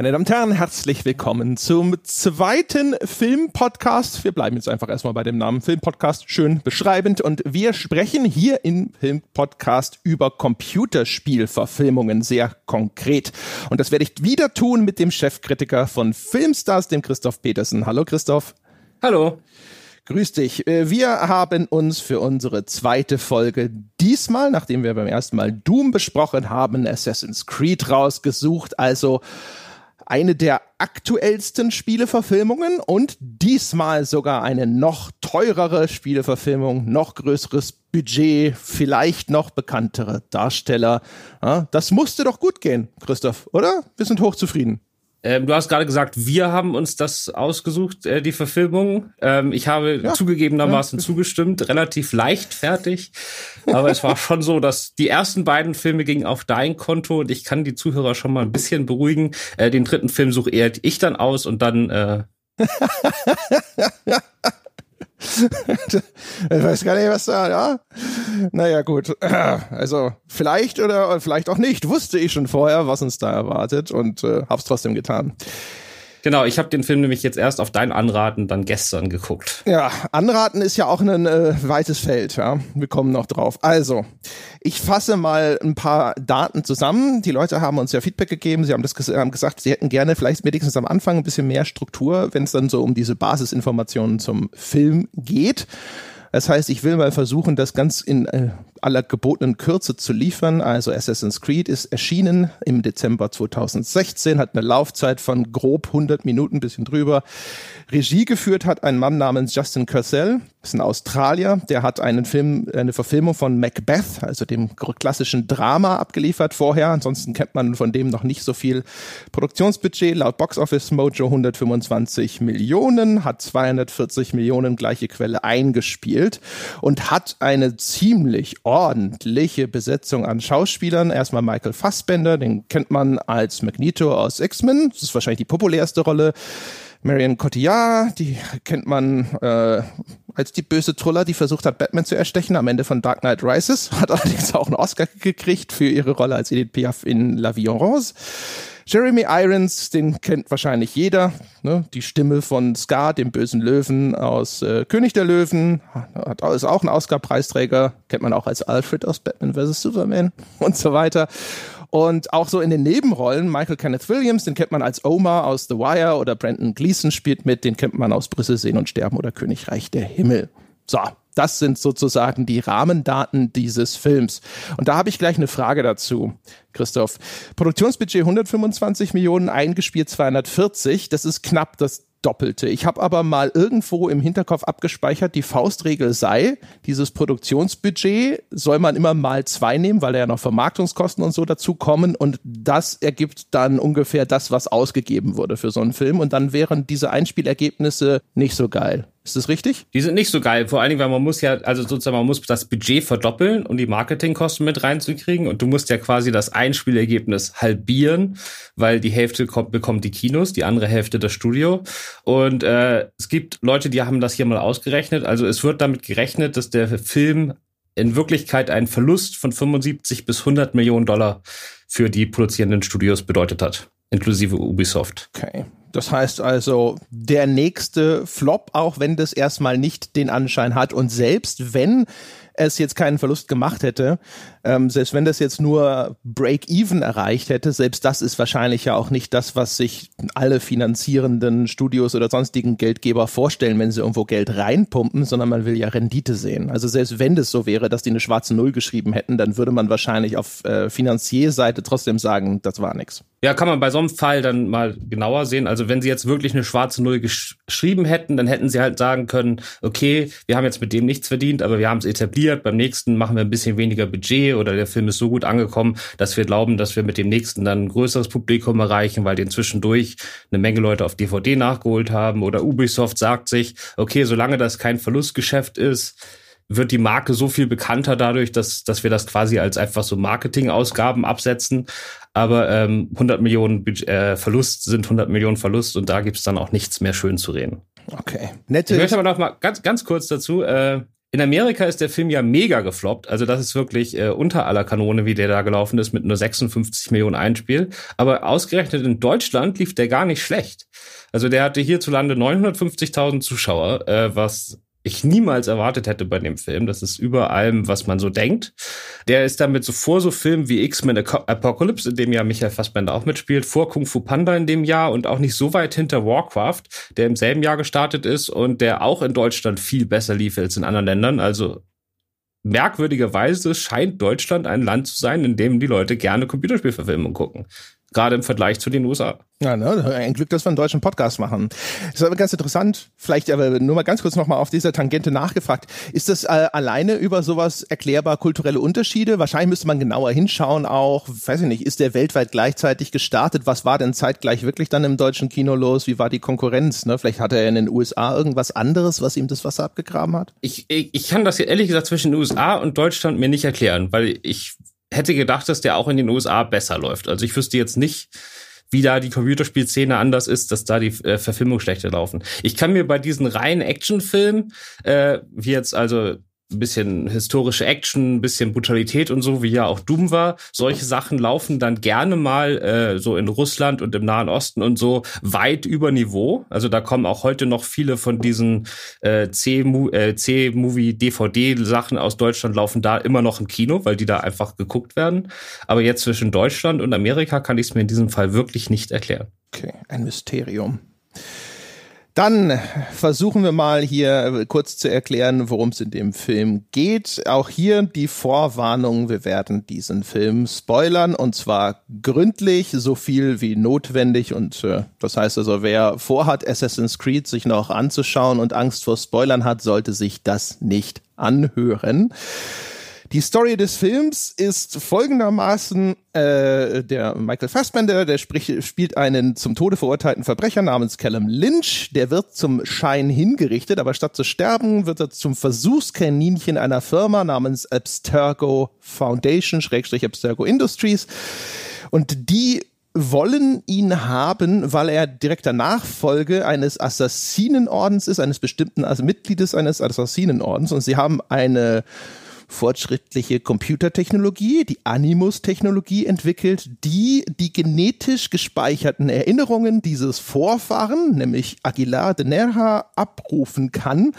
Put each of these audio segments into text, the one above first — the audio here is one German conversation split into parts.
Meine Damen und Herren, herzlich willkommen zum zweiten Filmpodcast. Wir bleiben jetzt einfach erstmal bei dem Namen Filmpodcast, schön beschreibend. Und wir sprechen hier im Filmpodcast über Computerspielverfilmungen sehr konkret. Und das werde ich wieder tun mit dem Chefkritiker von Filmstars, dem Christoph Petersen. Hallo Christoph. Hallo. Grüß dich. Äh, wir haben uns für unsere zweite Folge diesmal, nachdem wir beim ersten Mal Doom besprochen haben, Assassin's Creed rausgesucht. Also eine der aktuellsten Spieleverfilmungen und diesmal sogar eine noch teurere Spieleverfilmung, noch größeres Budget, vielleicht noch bekanntere Darsteller. das musste doch gut gehen, Christoph, oder? Wir sind hochzufrieden. Ähm, du hast gerade gesagt, wir haben uns das ausgesucht, äh, die Verfilmung. Ähm, ich habe ja, zugegebenermaßen ja. zugestimmt, relativ leichtfertig. Aber es war schon so, dass die ersten beiden Filme gingen auf dein Konto und ich kann die Zuhörer schon mal ein bisschen beruhigen. Äh, den dritten Film suche eher ich dann aus und dann äh, ich weiß gar nicht, was da, ja. Naja, gut. Also, vielleicht oder vielleicht auch nicht, wusste ich schon vorher, was uns da erwartet und äh, hab's trotzdem getan. Genau, ich habe den Film nämlich jetzt erst auf dein Anraten dann gestern geguckt. Ja, Anraten ist ja auch ein äh, weites Feld, ja. Wir kommen noch drauf. Also, ich fasse mal ein paar Daten zusammen. Die Leute haben uns ja Feedback gegeben. Sie haben, das, haben gesagt, sie hätten gerne vielleicht wenigstens am Anfang ein bisschen mehr Struktur, wenn es dann so um diese Basisinformationen zum Film geht. Das heißt, ich will mal versuchen, das ganz in äh, aller gebotenen Kürze zu liefern. Also Assassin's Creed ist erschienen im Dezember 2016, hat eine Laufzeit von grob 100 Minuten, bisschen drüber. Regie geführt hat ein Mann namens Justin Curcell, ist ein Australier, der hat einen Film, eine Verfilmung von Macbeth, also dem klassischen Drama abgeliefert vorher. Ansonsten kennt man von dem noch nicht so viel Produktionsbudget. Laut Box Office Mojo 125 Millionen, hat 240 Millionen gleiche Quelle eingespielt und hat eine ziemlich ordentliche Besetzung an Schauspielern. Erstmal Michael Fassbender, den kennt man als Magneto aus X-Men. Das ist wahrscheinlich die populärste Rolle. Marion Cotillard, die kennt man äh, als die böse Truller, die versucht hat, Batman zu erstechen am Ende von Dark Knight Rises. Hat allerdings auch einen Oscar gekriegt für ihre Rolle als Edith Piaf in La Vie en Rose. Jeremy Irons, den kennt wahrscheinlich jeder. Ne? Die Stimme von Scar, dem bösen Löwen aus äh, König der Löwen. Hat, ist auch ein Oscar-Preisträger. Kennt man auch als Alfred aus Batman vs. Superman und so weiter. Und auch so in den Nebenrollen, Michael Kenneth Williams, den kennt man als Omar aus The Wire oder Brandon Gleason spielt mit, den kennt man aus Brüssel sehen und sterben oder Königreich der Himmel. So, das sind sozusagen die Rahmendaten dieses Films. Und da habe ich gleich eine Frage dazu, Christoph. Produktionsbudget 125 Millionen, eingespielt 240. Das ist knapp das Doppelte. Ich habe aber mal irgendwo im Hinterkopf abgespeichert, die Faustregel sei, dieses Produktionsbudget soll man immer mal zwei nehmen, weil da ja noch Vermarktungskosten und so dazu kommen und das ergibt dann ungefähr das, was ausgegeben wurde für so einen Film und dann wären diese Einspielergebnisse nicht so geil. Ist das richtig? Die sind nicht so geil, vor allen Dingen, weil man muss ja, also sozusagen, man muss das Budget verdoppeln, um die Marketingkosten mit reinzukriegen. Und du musst ja quasi das Einspielergebnis halbieren, weil die Hälfte kommt, bekommt die Kinos, die andere Hälfte das Studio. Und äh, es gibt Leute, die haben das hier mal ausgerechnet, also es wird damit gerechnet, dass der Film in Wirklichkeit einen Verlust von 75 bis 100 Millionen Dollar für die produzierenden Studios bedeutet hat, inklusive Ubisoft. Okay, das heißt also, der nächste Flop, auch wenn das erstmal nicht den Anschein hat und selbst wenn es jetzt keinen Verlust gemacht hätte, ähm, selbst wenn das jetzt nur Break-Even erreicht hätte, selbst das ist wahrscheinlich ja auch nicht das, was sich alle finanzierenden Studios oder sonstigen Geldgeber vorstellen, wenn sie irgendwo Geld reinpumpen, sondern man will ja Rendite sehen. Also selbst wenn das so wäre, dass die eine schwarze Null geschrieben hätten, dann würde man wahrscheinlich auf äh, Finanzierseite trotzdem sagen, das war nix. Ja, kann man bei so einem Fall dann mal genauer sehen. Also wenn sie jetzt wirklich eine schwarze Null geschrieben hätten, dann hätten sie halt sagen können, okay, wir haben jetzt mit dem nichts verdient, aber wir haben es etabliert, beim nächsten machen wir ein bisschen weniger Budget oder der Film ist so gut angekommen, dass wir glauben, dass wir mit dem nächsten dann ein größeres Publikum erreichen, weil den zwischendurch eine Menge Leute auf DVD nachgeholt haben oder Ubisoft sagt sich, okay, solange das kein Verlustgeschäft ist, wird die Marke so viel bekannter dadurch, dass, dass wir das quasi als einfach so Marketingausgaben absetzen. Aber ähm, 100 Millionen äh, Verlust sind 100 Millionen Verlust und da gibt's dann auch nichts mehr schön zu reden. Okay. Nette ich möchte aber noch mal ganz, ganz kurz dazu. Äh, In Amerika ist der Film ja mega gefloppt. Also das ist wirklich äh, unter aller Kanone, wie der da gelaufen ist, mit nur 56 Millionen Einspiel. Aber ausgerechnet in Deutschland lief der gar nicht schlecht. Also der hatte hierzulande 950.000 Zuschauer, äh, was ich niemals erwartet hätte bei dem Film. Das ist über allem, was man so denkt. Der ist damit so vor so Filmen wie X-Men Apocalypse, in dem ja Michael Fassbender auch mitspielt, vor Kung Fu Panda in dem Jahr und auch nicht so weit hinter Warcraft, der im selben Jahr gestartet ist und der auch in Deutschland viel besser lief als in anderen Ländern. Also merkwürdigerweise scheint Deutschland ein Land zu sein, in dem die Leute gerne Computerspielverfilmungen gucken gerade im Vergleich zu den USA. Ja, ne, ein Glück, dass wir einen deutschen Podcast machen. Das ist aber ganz interessant, vielleicht aber nur mal ganz kurz nochmal auf dieser Tangente nachgefragt. Ist das äh, alleine über sowas erklärbar kulturelle Unterschiede? Wahrscheinlich müsste man genauer hinschauen auch, weiß ich nicht, ist der weltweit gleichzeitig gestartet? Was war denn zeitgleich wirklich dann im deutschen Kino los? Wie war die Konkurrenz? Ne? Vielleicht hatte er in den USA irgendwas anderes, was ihm das Wasser abgegraben hat? Ich, ich, ich kann das ehrlich gesagt zwischen den USA und Deutschland mir nicht erklären, weil ich hätte gedacht, dass der auch in den USA besser läuft. Also ich wüsste jetzt nicht, wie da die Computerspielszene anders ist, dass da die äh, Verfilmungen schlechter laufen. Ich kann mir bei diesen reinen Actionfilmen, äh, wie jetzt also ein bisschen historische Action, ein bisschen Brutalität und so, wie ja auch Doom war. Solche Sachen laufen dann gerne mal äh, so in Russland und im Nahen Osten und so weit über Niveau. Also da kommen auch heute noch viele von diesen äh, C-Movie, DVD-Sachen aus Deutschland laufen da immer noch im Kino, weil die da einfach geguckt werden. Aber jetzt zwischen Deutschland und Amerika kann ich es mir in diesem Fall wirklich nicht erklären. Okay, ein Mysterium. Dann versuchen wir mal hier kurz zu erklären, worum es in dem Film geht. Auch hier die Vorwarnung, wir werden diesen Film spoilern und zwar gründlich, so viel wie notwendig. Und äh, das heißt also, wer vorhat, Assassin's Creed sich noch anzuschauen und Angst vor Spoilern hat, sollte sich das nicht anhören. Die Story des Films ist folgendermaßen, äh, der Michael Fassbender, der sprich, spielt einen zum Tode verurteilten Verbrecher namens Callum Lynch, der wird zum Schein hingerichtet, aber statt zu sterben, wird er zum Versuchskaninchen einer Firma namens Abstergo Foundation, Schrägstrich Abstergo Industries. Und die wollen ihn haben, weil er direkter Nachfolge eines Assassinenordens ist, eines bestimmten also Mitgliedes eines Assassinenordens. Und sie haben eine fortschrittliche Computertechnologie, die Animus-Technologie entwickelt, die die genetisch gespeicherten Erinnerungen dieses Vorfahren, nämlich Aguilar de Nerja, abrufen kann.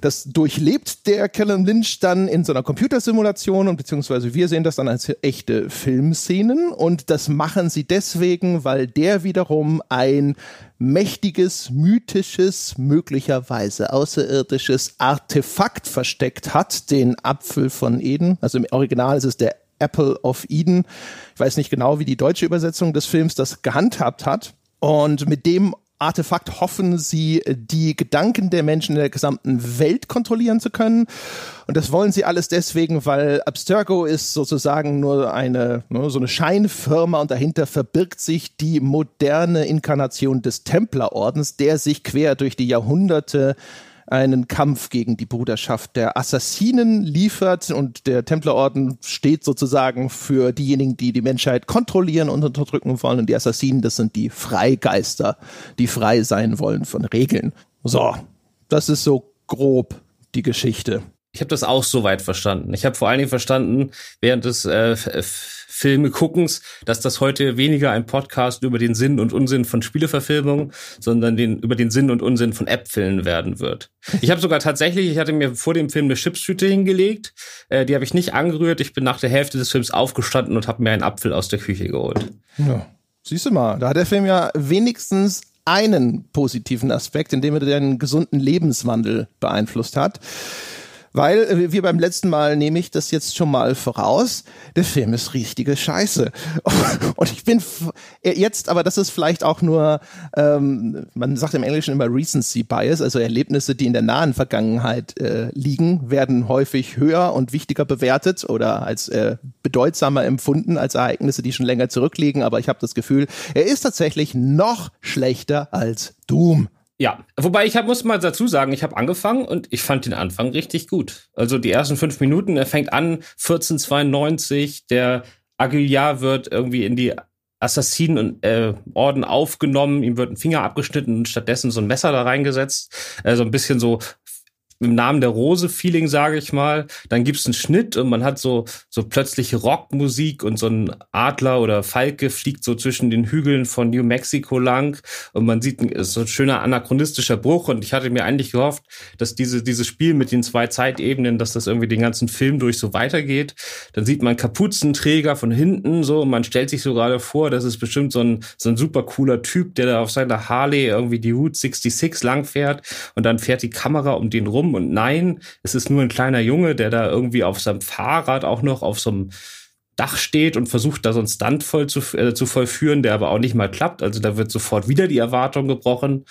Das durchlebt der Callum Lynch dann in so einer Computersimulation und beziehungsweise wir sehen das dann als echte Filmszenen und das machen sie deswegen, weil der wiederum ein mächtiges, mythisches, möglicherweise außerirdisches Artefakt versteckt hat, den Apfel von Eden. Also im Original ist es der Apple of Eden. Ich weiß nicht genau, wie die deutsche Übersetzung des Films das gehandhabt hat. Und mit dem Artefakt hoffen sie, die Gedanken der Menschen in der gesamten Welt kontrollieren zu können. Und das wollen sie alles deswegen, weil Abstergo ist sozusagen nur eine, nur so eine Scheinfirma und dahinter verbirgt sich die moderne Inkarnation des Templerordens, der sich quer durch die Jahrhunderte einen Kampf gegen die Bruderschaft der Assassinen liefert und der Templerorden steht sozusagen für diejenigen, die die Menschheit kontrollieren und unterdrücken wollen und die Assassinen, das sind die Freigeister, die frei sein wollen von Regeln. So, das ist so grob die Geschichte. Ich habe das auch soweit verstanden. Ich habe vor allen Dingen verstanden, während des äh, Filme guckens, dass das heute weniger ein Podcast über den Sinn und Unsinn von Spieleverfilmungen, sondern den, über den Sinn und Unsinn von Äpfeln werden wird. Ich habe sogar tatsächlich, ich hatte mir vor dem Film eine Chipstüte hingelegt, äh, die habe ich nicht angerührt. Ich bin nach der Hälfte des Films aufgestanden und habe mir einen Apfel aus der Küche geholt. Ja. Siehst du mal, da hat der Film ja wenigstens einen positiven Aspekt, indem er den gesunden Lebenswandel beeinflusst hat. Weil, äh, wie beim letzten Mal nehme ich das jetzt schon mal voraus, der Film ist richtige Scheiße. Und ich bin äh, jetzt, aber das ist vielleicht auch nur, ähm, man sagt im Englischen immer Recency Bias, also Erlebnisse, die in der nahen Vergangenheit äh, liegen, werden häufig höher und wichtiger bewertet oder als äh, bedeutsamer empfunden als Ereignisse, die schon länger zurückliegen. Aber ich habe das Gefühl, er ist tatsächlich noch schlechter als Doom. Ja, wobei ich hab, muss mal dazu sagen, ich habe angefangen und ich fand den Anfang richtig gut. Also die ersten fünf Minuten, er fängt an 1492, der Aguilar wird irgendwie in die Assassinen und äh, Orden aufgenommen, ihm wird ein Finger abgeschnitten und stattdessen so ein Messer da reingesetzt. Also ein bisschen so im Namen der Rose Feeling, sage ich mal. Dann gibt's einen Schnitt und man hat so so plötzliche Rockmusik und so ein Adler oder Falke fliegt so zwischen den Hügeln von New Mexico lang und man sieht ein, so ein schöner anachronistischer Bruch und ich hatte mir eigentlich gehofft, dass diese dieses Spiel mit den zwei Zeitebenen, dass das irgendwie den ganzen Film durch so weitergeht. Dann sieht man Kapuzenträger von hinten so und man stellt sich so gerade vor, das ist bestimmt so ein so ein super cooler Typ, der da auf seiner Harley irgendwie die Route 66 lang fährt und dann fährt die Kamera um den rum und nein, es ist nur ein kleiner Junge, der da irgendwie auf seinem Fahrrad auch noch auf so einem Dach steht und versucht da so einen Stunt voll zu, äh, zu vollführen, der aber auch nicht mal klappt. Also da wird sofort wieder die Erwartung gebrochen.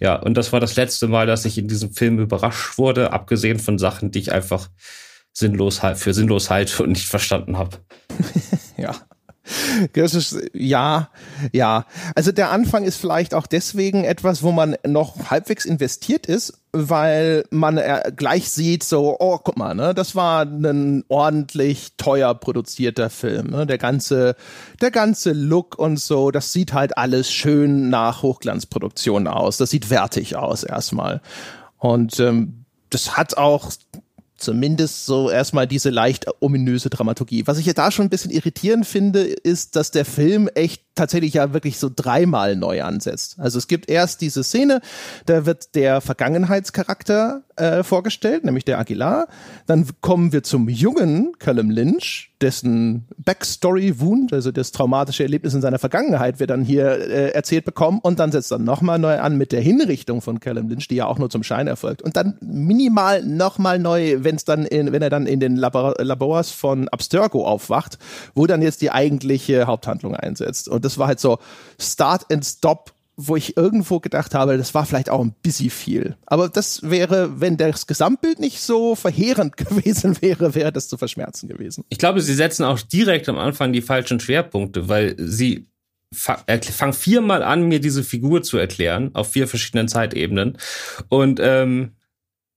Ja, und das war das letzte Mal, dass ich in diesem Film überrascht wurde, abgesehen von Sachen, die ich einfach sinnlos für sinnlos halte und nicht verstanden habe. ja. Das ist, ja, ja. Also der Anfang ist vielleicht auch deswegen etwas, wo man noch halbwegs investiert ist, weil man äh, gleich sieht, so, oh, guck mal, ne, das war ein ordentlich teuer produzierter Film. Ne? Der ganze, der ganze Look und so, das sieht halt alles schön nach Hochglanzproduktion aus. Das sieht wertig aus erstmal. Und ähm, das hat auch zumindest so erstmal diese leicht ominöse Dramaturgie. Was ich ja da schon ein bisschen irritierend finde, ist, dass der Film echt tatsächlich ja wirklich so dreimal neu ansetzt. Also es gibt erst diese Szene, da wird der Vergangenheitscharakter äh, vorgestellt, nämlich der Aguilar. Dann kommen wir zum jungen Callum Lynch, dessen Backstory Wound, also das traumatische Erlebnis in seiner Vergangenheit, wird dann hier äh, erzählt bekommen und dann setzt dann nochmal neu an mit der Hinrichtung von Callum Lynch, die ja auch nur zum Schein erfolgt. Und dann minimal nochmal neu, wenn es dann in, wenn er dann in den Labor Labors von Abstergo aufwacht, wo dann jetzt die eigentliche Haupthandlung einsetzt. Und das war halt so Start and Stop wo ich irgendwo gedacht habe, das war vielleicht auch ein bisschen viel. Aber das wäre, wenn das Gesamtbild nicht so verheerend gewesen wäre, wäre das zu verschmerzen gewesen. Ich glaube, sie setzen auch direkt am Anfang die falschen Schwerpunkte, weil sie fangen viermal an, mir diese Figur zu erklären, auf vier verschiedenen Zeitebenen. Und ähm,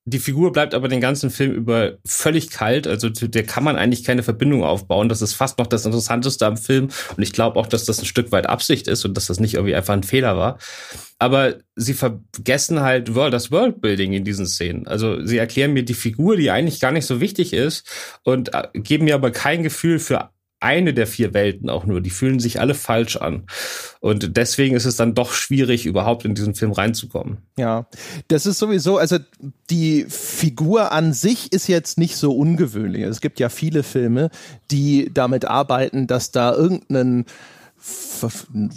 die Figur bleibt aber den ganzen Film über völlig kalt. Also der kann man eigentlich keine Verbindung aufbauen. Das ist fast noch das Interessanteste am Film. Und ich glaube auch, dass das ein Stück weit Absicht ist und dass das nicht irgendwie einfach ein Fehler war. Aber sie vergessen halt das Worldbuilding in diesen Szenen. Also sie erklären mir die Figur, die eigentlich gar nicht so wichtig ist und äh, geben mir aber kein Gefühl für eine der vier Welten auch nur. Die fühlen sich alle falsch an. Und deswegen ist es dann doch schwierig, überhaupt in diesen Film reinzukommen. Ja, das ist sowieso, also die Figur an sich ist jetzt nicht so ungewöhnlich. Es gibt ja viele Filme, die damit arbeiten, dass da irgendein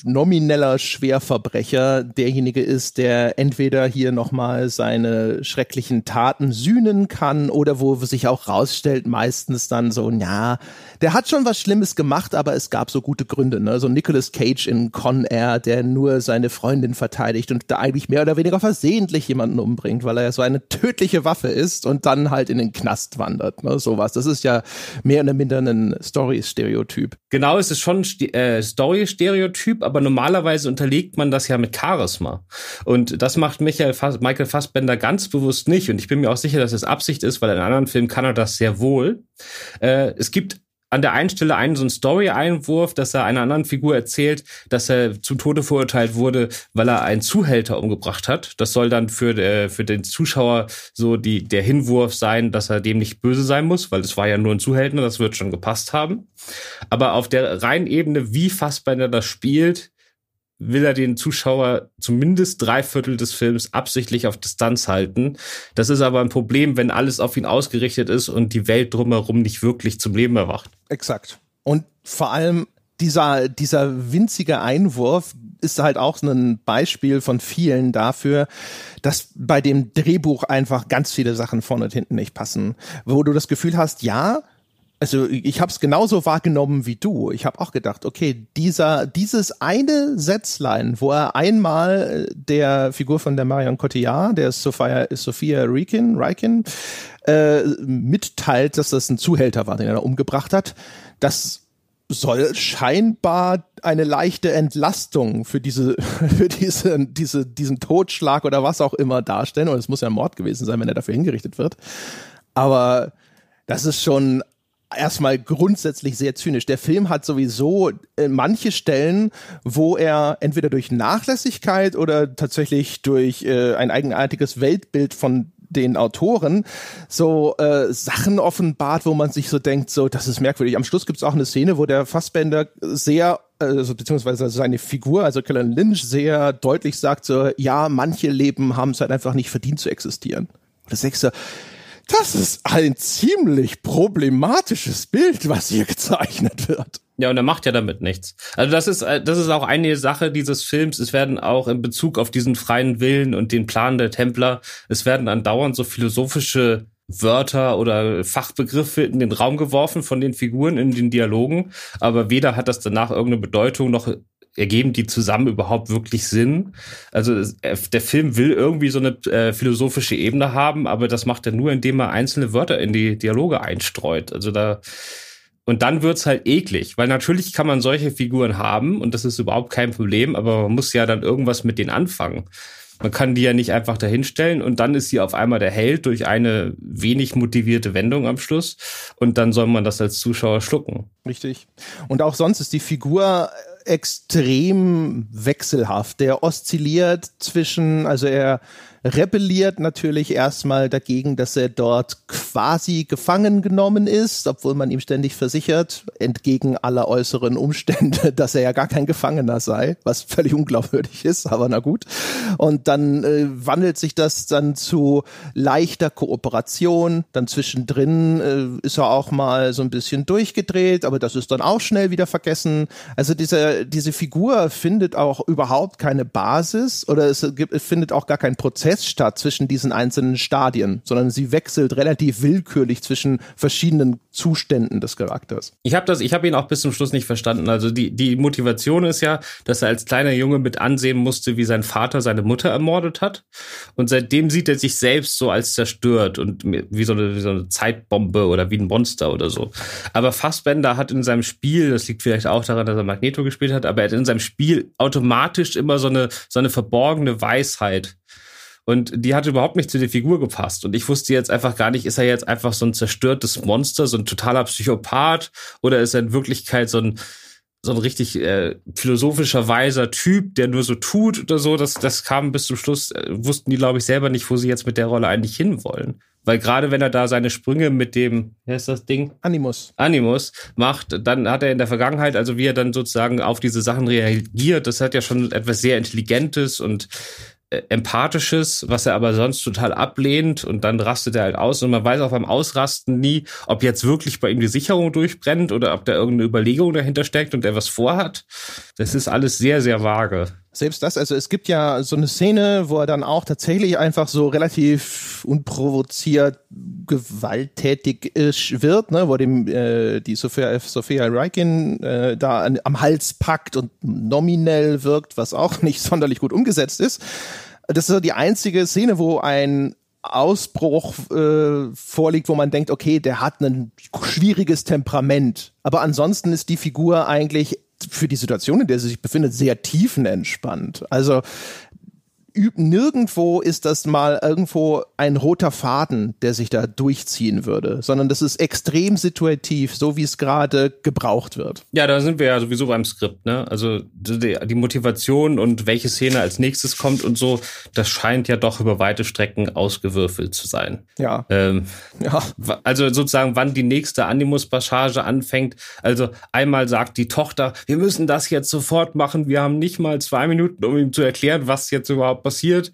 nomineller Schwerverbrecher derjenige ist, der entweder hier nochmal seine schrecklichen Taten sühnen kann oder wo sich auch rausstellt, meistens dann so, ja, der hat schon was Schlimmes gemacht, aber es gab so gute Gründe, ne? So Nicolas Cage in Con Air, der nur seine Freundin verteidigt und da eigentlich mehr oder weniger versehentlich jemanden umbringt, weil er ja so eine tödliche Waffe ist und dann halt in den Knast wandert, ne? Sowas. Das ist ja mehr oder minder ein Story-Stereotyp. Genau, es ist schon äh, Story-Stereotyp, aber normalerweise unterlegt man das ja mit Charisma. Und das macht Michael Fass Michael Fassbender ganz bewusst nicht. Und ich bin mir auch sicher, dass es Absicht ist, weil in anderen Filmen kann er das sehr wohl. Äh, es gibt an der einen Stelle einen so einen Story-Einwurf, dass er einer anderen Figur erzählt, dass er zum Tode verurteilt wurde, weil er einen Zuhälter umgebracht hat. Das soll dann für, äh, für den Zuschauer so die, der Hinwurf sein, dass er dem nicht böse sein muss, weil es war ja nur ein Zuhälter, das wird schon gepasst haben. Aber auf der reinen Ebene, wie Fassbender das spielt, will er den Zuschauer zumindest drei Viertel des Films absichtlich auf Distanz halten. Das ist aber ein Problem, wenn alles auf ihn ausgerichtet ist und die Welt drumherum nicht wirklich zum Leben erwacht. Exakt. Und vor allem dieser, dieser winzige Einwurf ist halt auch ein Beispiel von vielen dafür, dass bei dem Drehbuch einfach ganz viele Sachen vorne und hinten nicht passen. Wo du das Gefühl hast, ja, also ich habe es genauso wahrgenommen wie du. Ich habe auch gedacht, okay, dieser dieses eine Sätzlein, wo er einmal äh, der Figur von der Marion Cotillard, der Sophia, Sophia Rikin, Rikin äh, mitteilt, dass das ein Zuhälter war, den er da umgebracht hat, das soll scheinbar eine leichte Entlastung für diese, für diese, diese, diesen Totschlag oder was auch immer darstellen. Und es muss ja ein Mord gewesen sein, wenn er dafür hingerichtet wird. Aber das ist schon erstmal grundsätzlich sehr zynisch. Der Film hat sowieso äh, manche Stellen, wo er entweder durch Nachlässigkeit oder tatsächlich durch äh, ein eigenartiges Weltbild von den Autoren so äh, Sachen offenbart, wo man sich so denkt, so, das ist merkwürdig. Am Schluss gibt es auch eine Szene, wo der Fassbender sehr also beziehungsweise seine Figur, also Kellen Lynch, sehr deutlich sagt so, ja, manche Leben haben es halt einfach nicht verdient zu existieren. Und das denkst du, das ist ein ziemlich problematisches Bild, was hier gezeichnet wird. Ja, und er macht ja damit nichts. Also das ist, äh, das ist auch eine Sache dieses Films. Es werden auch in Bezug auf diesen freien Willen und den Plan der Templer, es werden andauernd so philosophische Wörter oder Fachbegriffe in den Raum geworfen von den Figuren in den Dialogen, aber weder hat das danach irgendeine Bedeutung noch ergeben die zusammen überhaupt wirklich Sinn? Also äh, der Film will irgendwie so eine äh, philosophische Ebene haben, aber das macht er nur, indem er einzelne Wörter in die Dialoge einstreut. Also da und dann wird's halt eklig, weil natürlich kann man solche Figuren haben und das ist überhaupt kein Problem, aber man muss ja dann irgendwas mit denen anfangen. Man kann die ja nicht einfach dahinstellen und dann ist sie auf einmal der Held durch eine wenig motivierte Wendung am Schluss und dann soll man das als Zuschauer schlucken. Richtig. Und auch sonst ist die Figur extrem wechselhaft. Der oszilliert zwischen, also er rebelliert natürlich erstmal dagegen, dass er dort quasi gefangen genommen ist, obwohl man ihm ständig versichert, entgegen aller äußeren Umstände, dass er ja gar kein Gefangener sei, was völlig unglaubwürdig ist, aber na gut. Und dann äh, wandelt sich das dann zu leichter Kooperation, dann zwischendrin äh, ist er auch mal so ein bisschen durchgedreht, aber das ist dann auch schnell wieder vergessen. Also diese, diese Figur findet auch überhaupt keine Basis oder es, gibt, findet auch gar keinen Prozess Prozess statt zwischen diesen einzelnen Stadien, sondern sie wechselt relativ willkürlich zwischen verschiedenen Zuständen des Charakters. Ich habe das, ich habe ihn auch bis zum Schluss nicht verstanden. Also die die Motivation ist ja, dass er als kleiner Junge mit ansehen musste, wie sein Vater seine Mutter ermordet hat, und seitdem sieht er sich selbst so als zerstört und wie so eine, wie so eine Zeitbombe oder wie ein Monster oder so. Aber Fassbender hat in seinem Spiel, das liegt vielleicht auch daran, dass er Magneto gespielt hat, aber er hat in seinem Spiel automatisch immer so eine so eine verborgene Weisheit und die hat überhaupt nicht zu der Figur gepasst. Und ich wusste jetzt einfach gar nicht, ist er jetzt einfach so ein zerstörtes Monster, so ein totaler Psychopath oder ist er in Wirklichkeit so ein so ein richtig äh, philosophischer, weiser Typ, der nur so tut oder so, das, das kam bis zum Schluss, äh, wussten die, glaube ich, selber nicht, wo sie jetzt mit der Rolle eigentlich hinwollen. Weil gerade wenn er da seine Sprünge mit dem, wie heißt das Ding? Animus. Animus macht, dann hat er in der Vergangenheit, also wie er dann sozusagen auf diese Sachen reagiert, das hat ja schon etwas sehr Intelligentes und empathisches, was er aber sonst total ablehnt und dann rastet er halt aus und man weiß auch beim Ausrasten nie, ob jetzt wirklich bei ihm die Sicherung durchbrennt oder ob da irgendeine Überlegung dahinter steckt und er was vorhat. Das ist alles sehr, sehr vage. Selbst das, also es gibt ja so eine Szene, wo er dann auch tatsächlich einfach so relativ unprovoziert gewalttätig wird, ne, wo dem äh, die Sophia, Sophia Reikin äh, da an, am Hals packt und nominell wirkt, was auch nicht sonderlich gut umgesetzt ist. Das ist so die einzige Szene, wo ein Ausbruch äh, vorliegt, wo man denkt, okay, der hat ein schwieriges Temperament. Aber ansonsten ist die Figur eigentlich für die Situation, in der sie sich befindet, sehr tiefenentspannt. Also nirgendwo ist das mal irgendwo ein roter Faden, der sich da durchziehen würde, sondern das ist extrem situativ, so wie es gerade gebraucht wird. Ja, da sind wir ja sowieso beim Skript, ne? Also die, die, Motivation und welche Szene als nächstes kommt und so, das scheint ja doch über weite Strecken ausgewürfelt zu sein. Ja. Ähm, ja. Also sozusagen, wann die nächste Animus-Passage anfängt. Also einmal sagt die Tochter, wir müssen das jetzt sofort machen. Wir haben nicht mal zwei Minuten, um ihm zu erklären, was jetzt überhaupt passiert.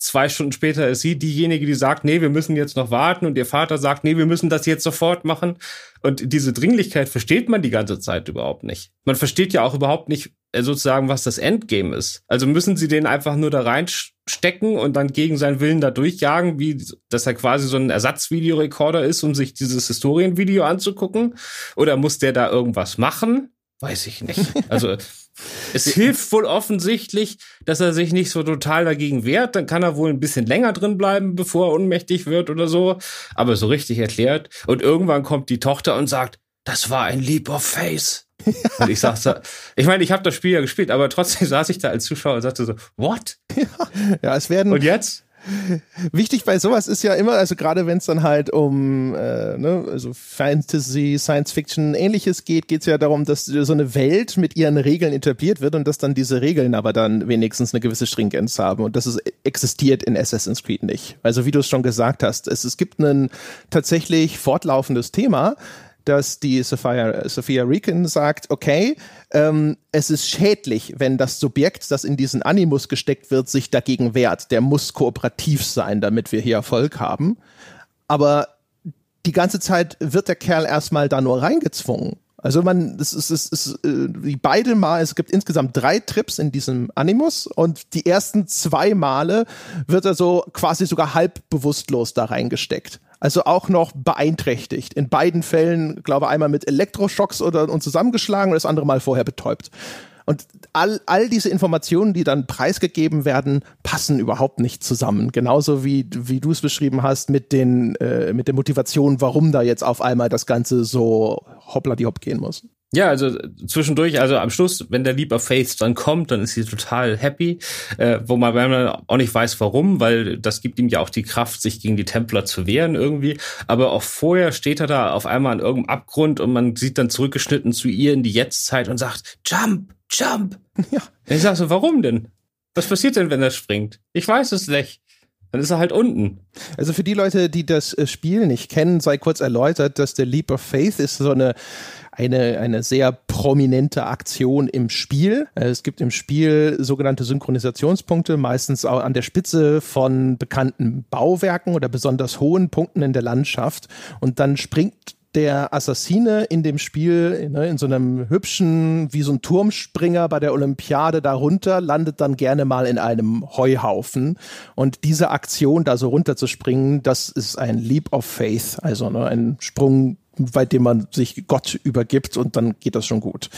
Zwei Stunden später ist sie diejenige, die sagt, nee, wir müssen jetzt noch warten. Und ihr Vater sagt, nee, wir müssen das jetzt sofort machen. Und diese Dringlichkeit versteht man die ganze Zeit überhaupt nicht. Man versteht ja auch überhaupt nicht äh, sozusagen, was das Endgame ist. Also müssen sie den einfach nur da reinstecken und dann gegen seinen Willen da durchjagen, wie, dass er quasi so ein Ersatzvideorekorder ist, um sich dieses Historienvideo anzugucken? Oder muss der da irgendwas machen? Weiß ich nicht. Also es hilft wohl offensichtlich, dass er sich nicht so total dagegen wehrt. Dann kann er wohl ein bisschen länger drin bleiben, bevor er ohnmächtig wird oder so. Aber so richtig erklärt. Und irgendwann kommt die Tochter und sagt, das war ein Leap of Faith. und ich sag's, ich meine, ich habe das Spiel ja gespielt, aber trotzdem saß ich da als Zuschauer und sagte so, what? Ja, ja es werden. Und jetzt? Wichtig bei sowas ist ja immer, also gerade wenn es dann halt um äh, ne, also Fantasy, Science Fiction, ähnliches geht, geht es ja darum, dass so eine Welt mit ihren Regeln etabliert wird und dass dann diese Regeln aber dann wenigstens eine gewisse Stringenz haben. Und das ist existiert in Assassin's Creed nicht. Also wie du es schon gesagt hast, es, es gibt ein tatsächlich fortlaufendes Thema, dass die Sophia, Sophia Regan sagt, okay, ähm, es ist schädlich, wenn das Subjekt, das in diesen Animus gesteckt wird, sich dagegen wehrt. Der muss kooperativ sein, damit wir hier Erfolg haben. Aber die ganze Zeit wird der Kerl erstmal da nur reingezwungen. Also man, es ist, es ist, äh, wie beide Mal, es gibt insgesamt drei Trips in diesem Animus und die ersten zwei Male wird er so quasi sogar halb bewusstlos da reingesteckt. Also auch noch beeinträchtigt. In beiden Fällen, glaube einmal mit Elektroschocks oder und zusammengeschlagen und das andere Mal vorher betäubt. Und all, all diese Informationen, die dann preisgegeben werden, passen überhaupt nicht zusammen. Genauso wie, wie du es beschrieben hast mit den, äh, mit der Motivation, warum da jetzt auf einmal das Ganze so hoppla die hopp gehen muss. Ja, also zwischendurch, also am Schluss, wenn der Leap of Faith dann kommt, dann ist sie total happy, äh, wo man, wenn man auch nicht weiß, warum, weil das gibt ihm ja auch die Kraft, sich gegen die Templer zu wehren irgendwie. Aber auch vorher steht er da auf einmal an irgendeinem Abgrund und man sieht dann zurückgeschnitten zu ihr in die Jetztzeit und sagt, Jump, Jump. Ja. Ich sag so, warum denn? Was passiert denn, wenn er springt? Ich weiß es nicht. Dann ist er halt unten. Also für die Leute, die das äh, Spiel nicht kennen, sei kurz erläutert, dass der Leap of Faith ist so eine eine, eine sehr prominente Aktion im Spiel. Äh, es gibt im Spiel sogenannte Synchronisationspunkte, meistens auch an der Spitze von bekannten Bauwerken oder besonders hohen Punkten in der Landschaft. Und dann springt der Assassine in dem Spiel ne, in so einem hübschen, wie so ein Turmspringer bei der Olympiade darunter, landet dann gerne mal in einem Heuhaufen. Und diese Aktion, da so runterzuspringen, das ist ein Leap of Faith, also ne, ein Sprung, bei dem man sich Gott übergibt und dann geht das schon gut.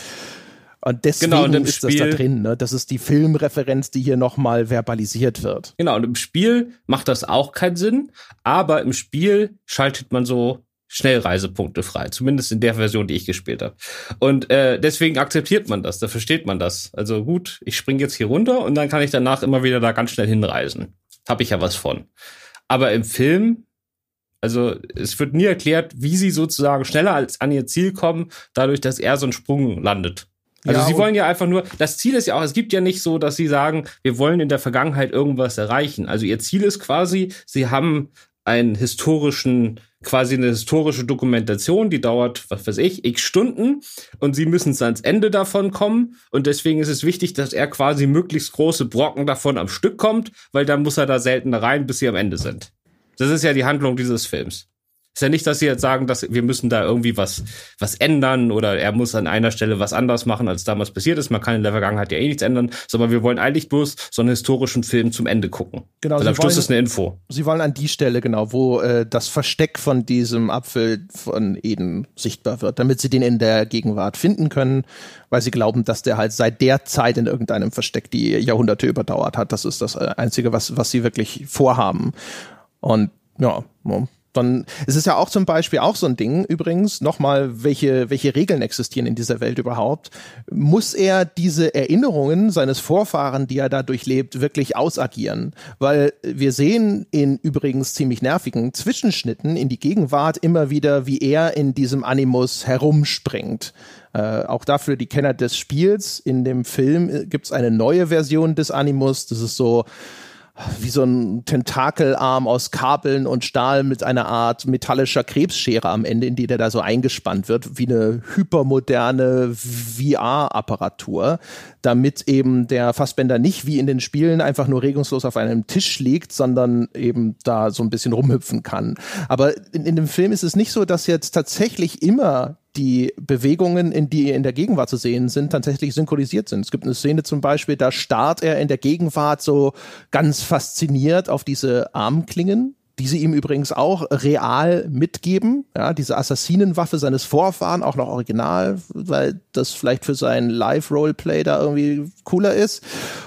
Und deswegen genau, und ist Spiel, das da drin. Ne? Das ist die Filmreferenz, die hier nochmal verbalisiert wird. Genau, und im Spiel macht das auch keinen Sinn, aber im Spiel schaltet man so Schnellreisepunkte frei, zumindest in der Version, die ich gespielt habe. Und äh, deswegen akzeptiert man das, da versteht man das. Also gut, ich springe jetzt hier runter und dann kann ich danach immer wieder da ganz schnell hinreisen. Habe ich ja was von. Aber im Film, also es wird nie erklärt, wie sie sozusagen schneller als an ihr Ziel kommen, dadurch, dass er so einen Sprung landet. Also ja, sie wollen ja einfach nur, das Ziel ist ja auch, es gibt ja nicht so, dass sie sagen, wir wollen in der Vergangenheit irgendwas erreichen. Also ihr Ziel ist quasi, sie haben einen historischen quasi eine historische Dokumentation, die dauert, was weiß ich, x Stunden und sie müssen ans Ende davon kommen und deswegen ist es wichtig, dass er quasi möglichst große Brocken davon am Stück kommt, weil dann muss er da seltener rein, bis sie am Ende sind. Das ist ja die Handlung dieses Films. Ist ja nicht, dass sie jetzt sagen, dass wir müssen da irgendwie was, was ändern oder er muss an einer Stelle was anders machen, als damals passiert ist. Man kann in der Vergangenheit ja eh nichts ändern, sondern wir wollen eigentlich bloß so einen historischen Film zum Ende gucken. Genau. Weil am Schluss ist eine Info. Sie wollen an die Stelle, genau, wo äh, das Versteck von diesem Apfel von Eden sichtbar wird, damit sie den in der Gegenwart finden können, weil sie glauben, dass der halt seit der Zeit in irgendeinem Versteck die Jahrhunderte überdauert hat. Das ist das äh, Einzige, was, was sie wirklich vorhaben. Und ja, dann es ist ja auch zum Beispiel auch so ein Ding übrigens nochmal, welche welche Regeln existieren in dieser Welt überhaupt? Muss er diese Erinnerungen seines Vorfahren, die er da durchlebt, wirklich ausagieren? Weil wir sehen in übrigens ziemlich nervigen Zwischenschnitten in die Gegenwart immer wieder, wie er in diesem Animus herumspringt. Äh, auch dafür die Kenner des Spiels. In dem Film gibt's eine neue Version des Animus. Das ist so wie so ein Tentakelarm aus Kabeln und Stahl mit einer Art metallischer Krebsschere am Ende, in die der da so eingespannt wird, wie eine hypermoderne VR-Apparatur, damit eben der Fassbender nicht wie in den Spielen einfach nur regungslos auf einem Tisch liegt, sondern eben da so ein bisschen rumhüpfen kann. Aber in, in dem Film ist es nicht so, dass jetzt tatsächlich immer die Bewegungen, in die in der Gegenwart zu sehen sind, tatsächlich synchronisiert sind. Es gibt eine Szene zum Beispiel, da starrt er in der Gegenwart so ganz fasziniert auf diese Armklingen, die sie ihm übrigens auch real mitgeben. Ja, diese Assassinenwaffe seines Vorfahren, auch noch original, weil das vielleicht für sein Live-Roleplay da irgendwie cooler ist.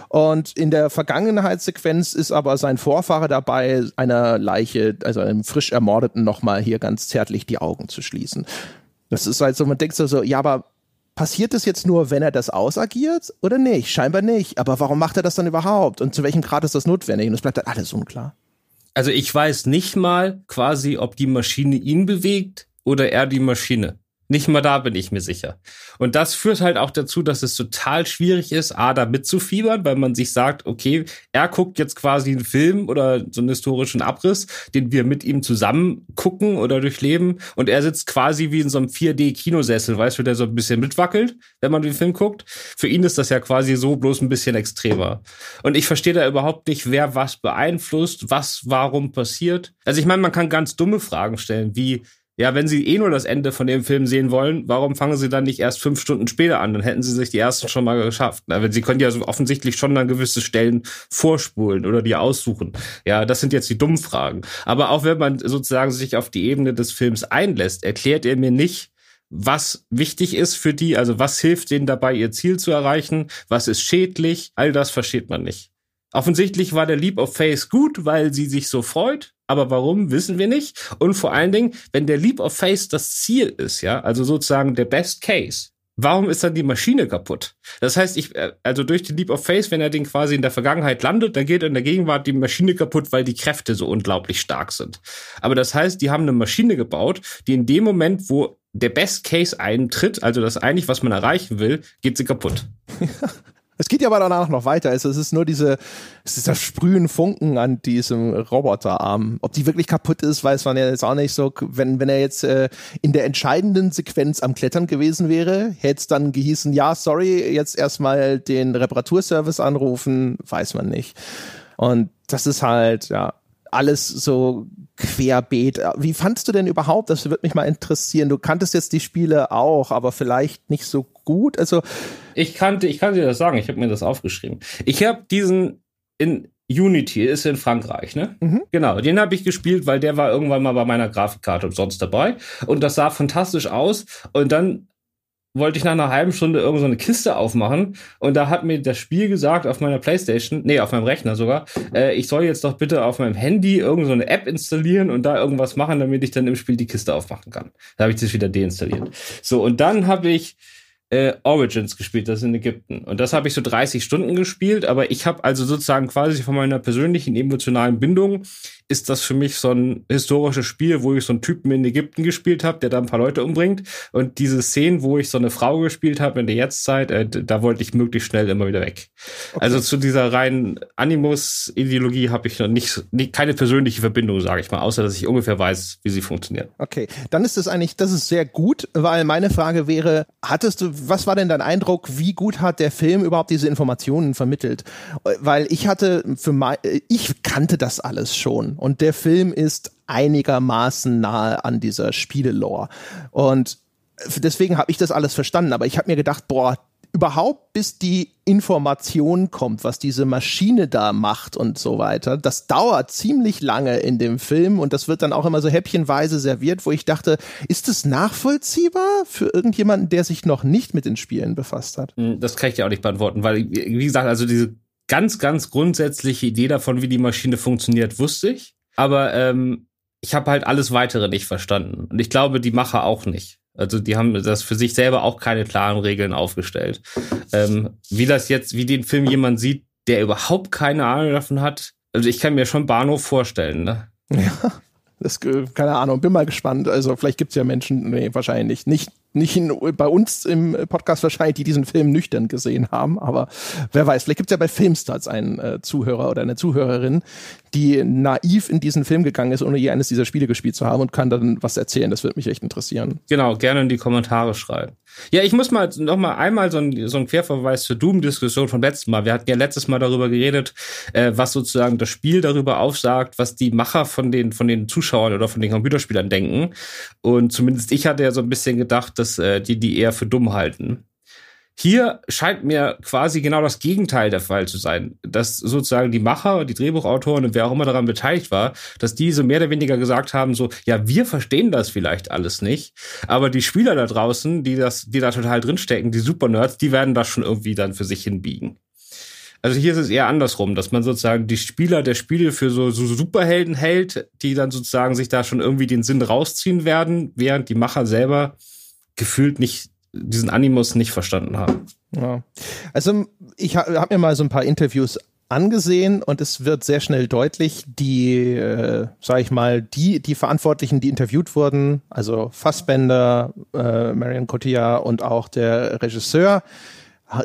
Und in der Vergangenheitssequenz ist aber sein Vorfahre dabei, einer Leiche, also einem frisch Ermordeten, nochmal hier ganz zärtlich die Augen zu schließen. Das ist halt so, man denkt so, ja, aber passiert das jetzt nur, wenn er das ausagiert oder nicht? Scheinbar nicht. Aber warum macht er das dann überhaupt? Und zu welchem Grad ist das notwendig? Und es bleibt halt alles unklar. Also ich weiß nicht mal quasi, ob die Maschine ihn bewegt oder er die Maschine. Nicht mal da bin ich mir sicher. Und das führt halt auch dazu, dass es total schwierig ist, A, da mitzufiebern, weil man sich sagt, okay, er guckt jetzt quasi einen Film oder so einen historischen Abriss, den wir mit ihm zusammen gucken oder durchleben. Und er sitzt quasi wie in so einem 4D-Kinosessel, weißt du, der so ein bisschen mitwackelt, wenn man den Film guckt. Für ihn ist das ja quasi so bloß ein bisschen extremer. Und ich verstehe da überhaupt nicht, wer was beeinflusst, was warum passiert. Also ich meine, man kann ganz dumme Fragen stellen, wie ja, wenn Sie eh nur das Ende von dem Film sehen wollen, warum fangen Sie dann nicht erst fünf Stunden später an? Dann hätten Sie sich die ersten schon mal geschafft. Aber Sie können ja so offensichtlich schon dann gewisse Stellen vorspulen oder die aussuchen. Ja, das sind jetzt die dummen Fragen. Aber auch wenn man sozusagen sich auf die Ebene des Films einlässt, erklärt er mir nicht, was wichtig ist für die, also was hilft denen dabei, ihr Ziel zu erreichen, was ist schädlich, all das versteht man nicht. Offensichtlich war der Leap of Faith gut, weil sie sich so freut. Aber warum, wissen wir nicht. Und vor allen Dingen, wenn der Leap of Faith das Ziel ist, ja, also sozusagen der Best Case, warum ist dann die Maschine kaputt? Das heißt, ich, äh, also durch den Leap of Faith, wenn er den quasi in der Vergangenheit landet, dann geht in der Gegenwart die Maschine kaputt, weil die Kräfte so unglaublich stark sind. Aber das heißt, die haben eine Maschine gebaut, die in dem Moment, wo der Best Case eintritt, also das eigentlich, was man erreichen will, geht sie kaputt. Es geht ja aber danach noch weiter. Also es ist nur diese, es ist das Sprühen Funken an diesem Roboterarm. Ob die wirklich kaputt ist, weiß man ja jetzt auch nicht so. Wenn, wenn er jetzt äh, in der entscheidenden Sequenz am Klettern gewesen wäre, hätte es dann gehießen, ja, sorry, jetzt erstmal den Reparaturservice anrufen, weiß man nicht. Und das ist halt, ja, alles so querbeet. Wie fandst du denn überhaupt? Das würde mich mal interessieren. Du kanntest jetzt die Spiele auch, aber vielleicht nicht so gut. Also ich kannte, ich kann dir das sagen. Ich habe mir das aufgeschrieben. Ich habe diesen in Unity ist in Frankreich, ne? Mhm. Genau, den habe ich gespielt, weil der war irgendwann mal bei meiner Grafikkarte umsonst dabei und das sah fantastisch aus und dann wollte ich nach einer halben Stunde irgend so eine Kiste aufmachen und da hat mir das Spiel gesagt auf meiner Playstation, nee, auf meinem Rechner sogar, äh, ich soll jetzt doch bitte auf meinem Handy irgend so eine App installieren und da irgendwas machen, damit ich dann im Spiel die Kiste aufmachen kann. Da habe ich das wieder deinstalliert. So, und dann habe ich äh, Origins gespielt, das in Ägypten. Und das habe ich so 30 Stunden gespielt, aber ich habe also sozusagen quasi von meiner persönlichen emotionalen Bindung ist das für mich so ein historisches Spiel, wo ich so einen Typen in Ägypten gespielt habe, der da ein paar Leute umbringt. Und diese Szenen, wo ich so eine Frau gespielt habe in der Jetztzeit, äh, da wollte ich möglichst schnell immer wieder weg. Okay. Also zu dieser reinen Animus-Ideologie habe ich noch nicht, nicht, keine persönliche Verbindung, sage ich mal, außer dass ich ungefähr weiß, wie sie funktioniert. Okay, dann ist es eigentlich, das ist sehr gut, weil meine Frage wäre, hattest du, was war denn dein Eindruck, wie gut hat der Film überhaupt diese Informationen vermittelt? Weil ich hatte für mein, ich kannte das alles schon und der Film ist einigermaßen nahe an dieser Spielelore. Und deswegen habe ich das alles verstanden. Aber ich habe mir gedacht, boah, überhaupt bis die Information kommt, was diese Maschine da macht und so weiter, das dauert ziemlich lange in dem Film und das wird dann auch immer so häppchenweise serviert, wo ich dachte, ist es nachvollziehbar für irgendjemanden, der sich noch nicht mit den Spielen befasst hat? Hm, das kann ich dir auch nicht beantworten, weil, wie gesagt, also diese ganz, ganz grundsätzliche Idee davon, wie die Maschine funktioniert, wusste ich. Aber ähm, ich habe halt alles weitere nicht verstanden. Und ich glaube, die Macher auch nicht. Also die haben das für sich selber auch keine klaren Regeln aufgestellt. Ähm, wie das jetzt, wie den Film jemand sieht, der überhaupt keine Ahnung davon hat. Also ich kann mir schon Bahnhof vorstellen, ne? Ja, das, keine Ahnung, bin mal gespannt. Also vielleicht gibt's ja Menschen, nee, wahrscheinlich nicht nicht in, bei uns im Podcast wahrscheinlich, die diesen Film nüchtern gesehen haben, aber wer weiß, vielleicht gibt es ja bei Filmstarts einen äh, Zuhörer oder eine Zuhörerin, die naiv in diesen Film gegangen ist, ohne je eines dieser Spiele gespielt zu haben und kann dann was erzählen. Das würde mich echt interessieren. Genau, gerne in die Kommentare schreiben. Ja, ich muss mal noch mal einmal so ein, so ein Querverweis zur Doom-Diskussion vom letzten Mal. Wir hatten ja letztes Mal darüber geredet, äh, was sozusagen das Spiel darüber aufsagt, was die Macher von den, von den Zuschauern oder von den Computerspielern denken. Und zumindest ich hatte ja so ein bisschen gedacht, dass äh, die die eher für dumm halten. Hier scheint mir quasi genau das Gegenteil der Fall zu sein, dass sozusagen die Macher, die Drehbuchautoren und wer auch immer daran beteiligt war, dass diese mehr oder weniger gesagt haben, so, ja, wir verstehen das vielleicht alles nicht, aber die Spieler da draußen, die das, die da total drinstecken, die Supernerds, die werden das schon irgendwie dann für sich hinbiegen. Also hier ist es eher andersrum, dass man sozusagen die Spieler der Spiele für so, so Superhelden hält, die dann sozusagen sich da schon irgendwie den Sinn rausziehen werden, während die Macher selber gefühlt nicht diesen Animus nicht verstanden haben. Ja. Also ich habe hab mir mal so ein paar Interviews angesehen und es wird sehr schnell deutlich, die, äh, sag ich mal, die, die Verantwortlichen, die interviewt wurden, also Fassbender, äh, Marion Cotillard und auch der Regisseur,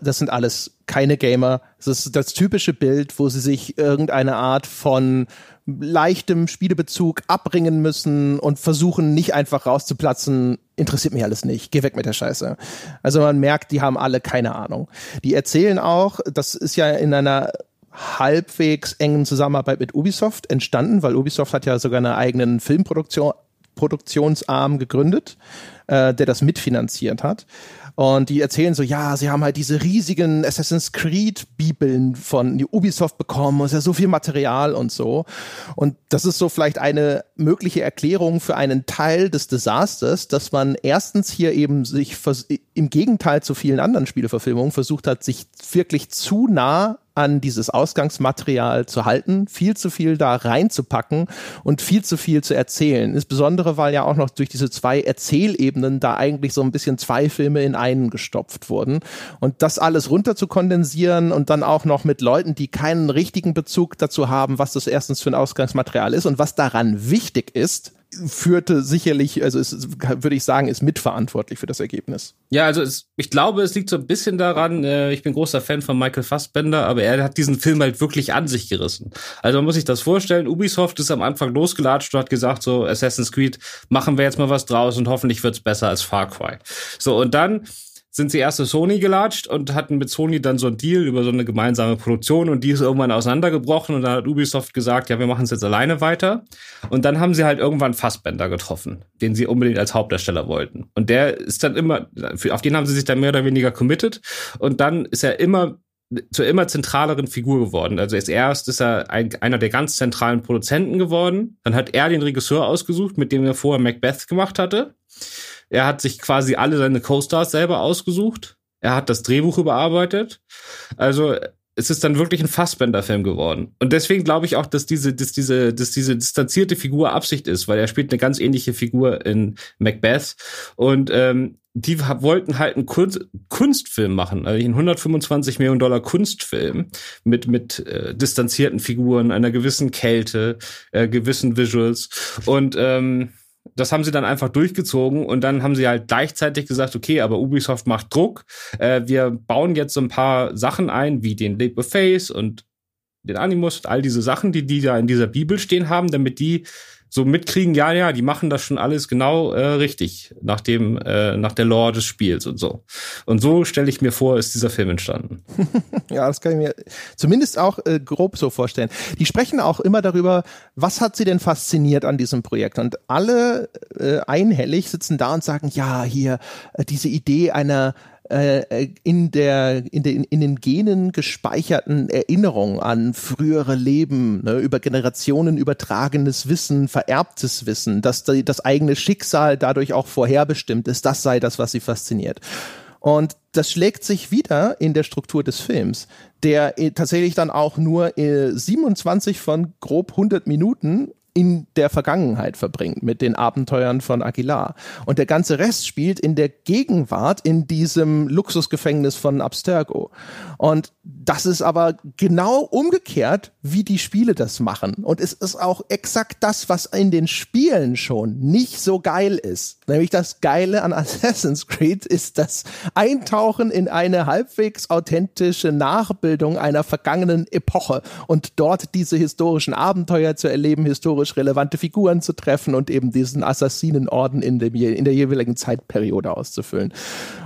das sind alles keine Gamer. Das ist das typische Bild, wo sie sich irgendeine Art von leichtem Spielebezug abbringen müssen und versuchen nicht einfach rauszuplatzen, interessiert mich alles nicht, geh weg mit der Scheiße. Also man merkt, die haben alle keine Ahnung. Die erzählen auch, das ist ja in einer halbwegs engen Zusammenarbeit mit Ubisoft entstanden, weil Ubisoft hat ja sogar einen eigenen Filmproduktion Produktionsarm gegründet, äh, der das mitfinanziert hat. Und die erzählen so, ja, sie haben halt diese riesigen Assassin's Creed Bibeln von Ubisoft bekommen, es ist ja so viel Material und so. Und das ist so vielleicht eine mögliche Erklärung für einen Teil des Desasters, dass man erstens hier eben sich im Gegenteil zu vielen anderen Spieleverfilmungen versucht hat, sich wirklich zu nah an dieses Ausgangsmaterial zu halten, viel zu viel da reinzupacken und viel zu viel zu erzählen. Insbesondere, weil ja auch noch durch diese zwei Erzählebenen da eigentlich so ein bisschen zwei Filme in einen gestopft wurden. Und das alles runter zu kondensieren und dann auch noch mit Leuten, die keinen richtigen Bezug dazu haben, was das erstens für ein Ausgangsmaterial ist und was daran wichtig ist, führte sicherlich, also es, würde ich sagen, ist mitverantwortlich für das Ergebnis. Ja, also es, ich glaube, es liegt so ein bisschen daran, äh, ich bin großer Fan von Michael Fassbender, aber er hat diesen Film halt wirklich an sich gerissen. Also man muss sich das vorstellen, Ubisoft ist am Anfang losgelatscht und hat gesagt, so Assassin's Creed, machen wir jetzt mal was draus und hoffentlich wird's besser als Far Cry. So, und dann sind sie erst zu Sony gelatscht und hatten mit Sony dann so einen Deal über so eine gemeinsame Produktion und die ist irgendwann auseinandergebrochen und dann hat Ubisoft gesagt, ja, wir machen es jetzt alleine weiter. Und dann haben sie halt irgendwann Fassbender getroffen, den sie unbedingt als Hauptdarsteller wollten. Und der ist dann immer, auf den haben sie sich dann mehr oder weniger committed und dann ist er immer zur immer zentraleren Figur geworden. Also als erst ist er ein, einer der ganz zentralen Produzenten geworden. Dann hat er den Regisseur ausgesucht, mit dem er vorher Macbeth gemacht hatte. Er hat sich quasi alle seine Co-Stars selber ausgesucht. Er hat das Drehbuch überarbeitet. Also es ist dann wirklich ein Fassbender-Film geworden. Und deswegen glaube ich auch, dass diese, dass diese, dass diese distanzierte Figur Absicht ist, weil er spielt eine ganz ähnliche Figur in Macbeth. Und ähm, die wollten halt einen Kunst, Kunstfilm machen, also einen 125 Millionen Dollar Kunstfilm mit mit äh, distanzierten Figuren, einer gewissen Kälte, äh, gewissen Visuals und ähm, das haben sie dann einfach durchgezogen und dann haben sie halt gleichzeitig gesagt, okay, aber Ubisoft macht Druck. Äh, wir bauen jetzt so ein paar Sachen ein, wie den Leap of Face und den Animus, all diese Sachen, die die da in dieser Bibel stehen haben, damit die so mitkriegen, ja, ja, die machen das schon alles genau äh, richtig, nach dem, äh, nach der Lore des Spiels und so. Und so stelle ich mir vor, ist dieser Film entstanden. ja, das kann ich mir zumindest auch äh, grob so vorstellen. Die sprechen auch immer darüber, was hat sie denn fasziniert an diesem Projekt? Und alle äh, einhellig sitzen da und sagen, ja, hier äh, diese Idee einer äh, in der in den in den Genen gespeicherten Erinnerungen an frühere Leben, ne, über Generationen übertragenes Wissen, vererbtes Wissen, dass das eigene Schicksal dadurch auch vorherbestimmt ist, das sei das, was sie fasziniert. Und das schlägt sich wieder in der Struktur des Films, der äh, tatsächlich dann auch nur 27 äh, von grob 100 Minuten in der Vergangenheit verbringt mit den Abenteuern von Aguilar. Und der ganze Rest spielt in der Gegenwart in diesem Luxusgefängnis von Abstergo. Und das ist aber genau umgekehrt, wie die Spiele das machen. Und es ist auch exakt das, was in den Spielen schon nicht so geil ist. Nämlich das Geile an Assassin's Creed ist das Eintauchen in eine halbwegs authentische Nachbildung einer vergangenen Epoche und dort diese historischen Abenteuer zu erleben, historisch relevante Figuren zu treffen und eben diesen Assassinenorden in, dem, in der jeweiligen Zeitperiode auszufüllen.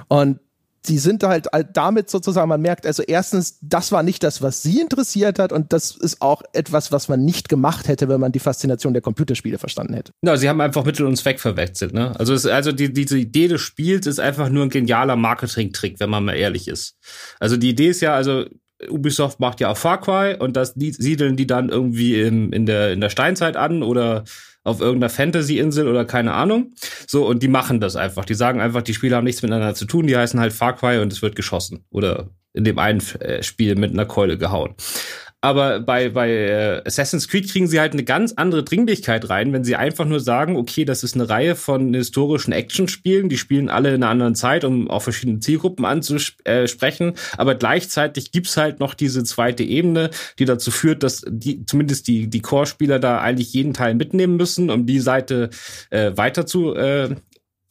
Und sie sind halt damit sozusagen, man merkt also erstens, das war nicht das, was sie interessiert hat und das ist auch etwas, was man nicht gemacht hätte, wenn man die Faszination der Computerspiele verstanden hätte. Ja, sie haben einfach Mittel und Zweck verwechselt, ne? Also, es, also die, diese Idee des Spiels ist einfach nur ein genialer Marketing-Trick, wenn man mal ehrlich ist. Also die Idee ist ja, also Ubisoft macht ja auch Far Cry und das siedeln die dann irgendwie im, in der in der Steinzeit an oder auf irgendeiner Fantasy-Insel oder keine Ahnung. So, und die machen das einfach. Die sagen einfach, die Spiele haben nichts miteinander zu tun, die heißen halt Far Cry und es wird geschossen. Oder in dem einen äh, Spiel mit einer Keule gehauen. Aber bei, bei äh, Assassin's Creed kriegen sie halt eine ganz andere Dringlichkeit rein, wenn sie einfach nur sagen, okay, das ist eine Reihe von historischen Actionspielen, die spielen alle in einer anderen Zeit, um auch verschiedene Zielgruppen anzusprechen. Aber gleichzeitig gibt's halt noch diese zweite Ebene, die dazu führt, dass die, zumindest die, die Core-Spieler da eigentlich jeden Teil mitnehmen müssen, um die Seite äh, weiter zu äh,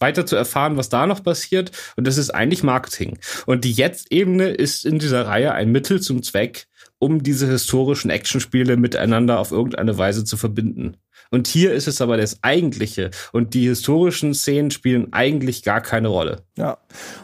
weiter zu erfahren, was da noch passiert. Und das ist eigentlich Marketing. Und die Jetzt-Ebene ist in dieser Reihe ein Mittel zum Zweck, um diese historischen Actionspiele miteinander auf irgendeine Weise zu verbinden. Und hier ist es aber das Eigentliche. Und die historischen Szenen spielen eigentlich gar keine Rolle. Ja.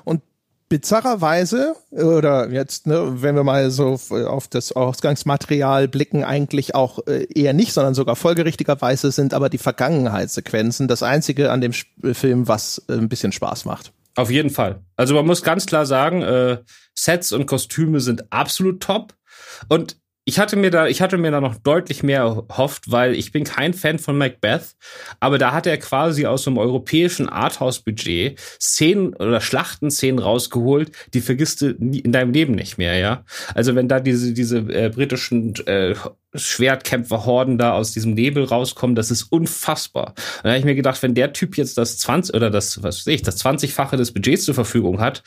Und bizarrerweise, oder jetzt, ne, wenn wir mal so auf das Ausgangsmaterial blicken, eigentlich auch äh, eher nicht, sondern sogar folgerichtigerweise sind aber die Vergangenheitssequenzen das einzige an dem Film, was äh, ein bisschen Spaß macht. Auf jeden Fall. Also man muss ganz klar sagen, äh, Sets und Kostüme sind absolut top. Und ich hatte mir da, ich hatte mir da noch deutlich mehr erhofft, weil ich bin kein Fan von Macbeth, aber da hat er quasi aus einem europäischen Arthouse-Budget Szenen oder Schlachtenszenen rausgeholt, die vergisst du in deinem Leben nicht mehr, ja. Also wenn da diese, diese äh, britischen äh, Schwertkämpfer-Horden da aus diesem Nebel rauskommen, das ist unfassbar. Und da habe ich mir gedacht, wenn der Typ jetzt das 20 oder das, was weiß ich, das 20-fache des Budgets zur Verfügung hat,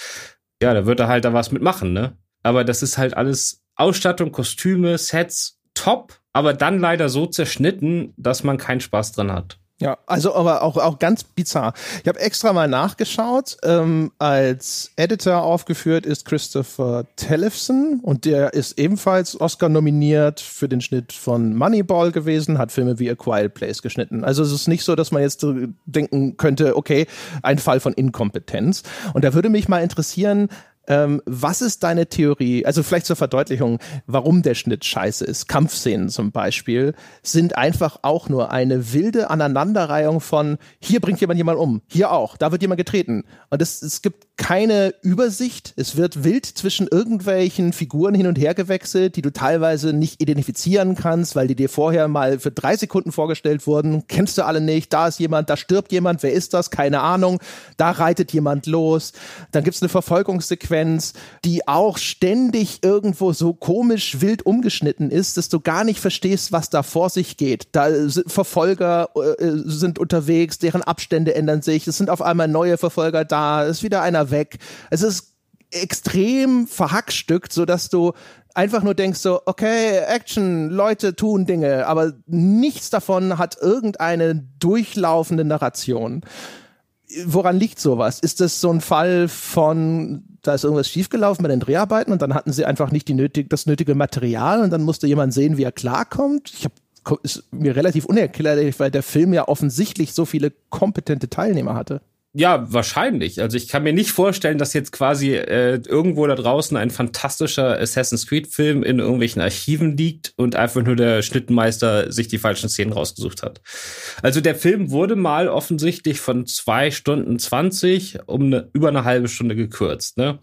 ja, da wird er halt da was mitmachen, ne? Aber das ist halt alles Ausstattung, Kostüme, Sets top, aber dann leider so zerschnitten, dass man keinen Spaß dran hat. Ja, also aber auch, auch ganz bizarr. Ich habe extra mal nachgeschaut. Ähm, als Editor aufgeführt ist Christopher Tellefson und der ist ebenfalls Oscar nominiert für den Schnitt von Moneyball gewesen, hat Filme wie A Quiet Place geschnitten. Also es ist nicht so, dass man jetzt denken könnte, okay, ein Fall von Inkompetenz. Und da würde mich mal interessieren, ähm, was ist deine Theorie? Also vielleicht zur Verdeutlichung, warum der Schnitt scheiße ist. Kampfszenen zum Beispiel sind einfach auch nur eine wilde Aneinanderreihung von hier bringt jemand jemand um, hier auch, da wird jemand getreten. Und es, es gibt keine Übersicht. Es wird wild zwischen irgendwelchen Figuren hin und her gewechselt, die du teilweise nicht identifizieren kannst, weil die dir vorher mal für drei Sekunden vorgestellt wurden. Kennst du alle nicht. Da ist jemand, da stirbt jemand. Wer ist das? Keine Ahnung. Da reitet jemand los. Dann gibt's eine Verfolgungssequenz, die auch ständig irgendwo so komisch wild umgeschnitten ist, dass du gar nicht verstehst, was da vor sich geht. Da sind Verfolger äh, sind unterwegs, deren Abstände ändern sich. Es sind auf einmal neue Verfolger da. Es ist wieder einer weg. Es ist extrem verhackstückt, so dass du einfach nur denkst so, okay, Action, Leute tun Dinge, aber nichts davon hat irgendeine durchlaufende Narration. Woran liegt sowas? Ist das so ein Fall von, da ist irgendwas schiefgelaufen bei den Dreharbeiten und dann hatten sie einfach nicht die nötig, das nötige Material und dann musste jemand sehen, wie er klarkommt? Ich habe ist mir relativ unerklärlich, weil der Film ja offensichtlich so viele kompetente Teilnehmer hatte. Ja, wahrscheinlich. Also ich kann mir nicht vorstellen, dass jetzt quasi äh, irgendwo da draußen ein fantastischer Assassin's Creed-Film in irgendwelchen Archiven liegt und einfach nur der Schnittenmeister sich die falschen Szenen rausgesucht hat. Also der Film wurde mal offensichtlich von zwei Stunden zwanzig um eine, über eine halbe Stunde gekürzt. Ne?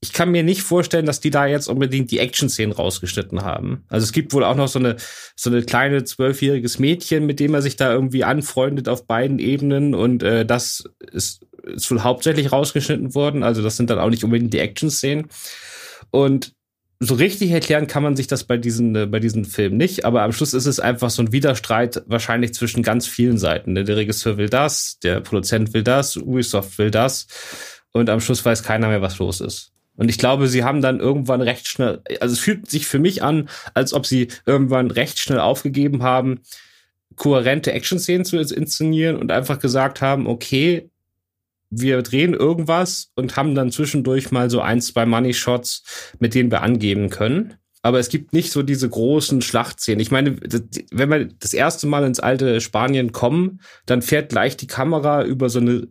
Ich kann mir nicht vorstellen, dass die da jetzt unbedingt die Action-Szenen rausgeschnitten haben. Also es gibt wohl auch noch so eine, so eine kleine zwölfjähriges Mädchen, mit dem er sich da irgendwie anfreundet auf beiden Ebenen und äh, das ist, ist wohl hauptsächlich rausgeschnitten worden. Also das sind dann auch nicht unbedingt die Action-Szenen. Und so richtig erklären kann man sich das bei diesen, äh, bei diesen Filmen nicht, aber am Schluss ist es einfach so ein Widerstreit wahrscheinlich zwischen ganz vielen Seiten. Der Regisseur will das, der Produzent will das, Ubisoft will das und am Schluss weiß keiner mehr, was los ist. Und ich glaube, sie haben dann irgendwann recht schnell, also es fühlt sich für mich an, als ob sie irgendwann recht schnell aufgegeben haben, kohärente Action-Szenen zu inszenieren und einfach gesagt haben, okay, wir drehen irgendwas und haben dann zwischendurch mal so ein, zwei Money-Shots, mit denen wir angeben können. Aber es gibt nicht so diese großen Schlachtszenen. Ich meine, wenn wir das erste Mal ins alte Spanien kommen, dann fährt gleich die Kamera über so eine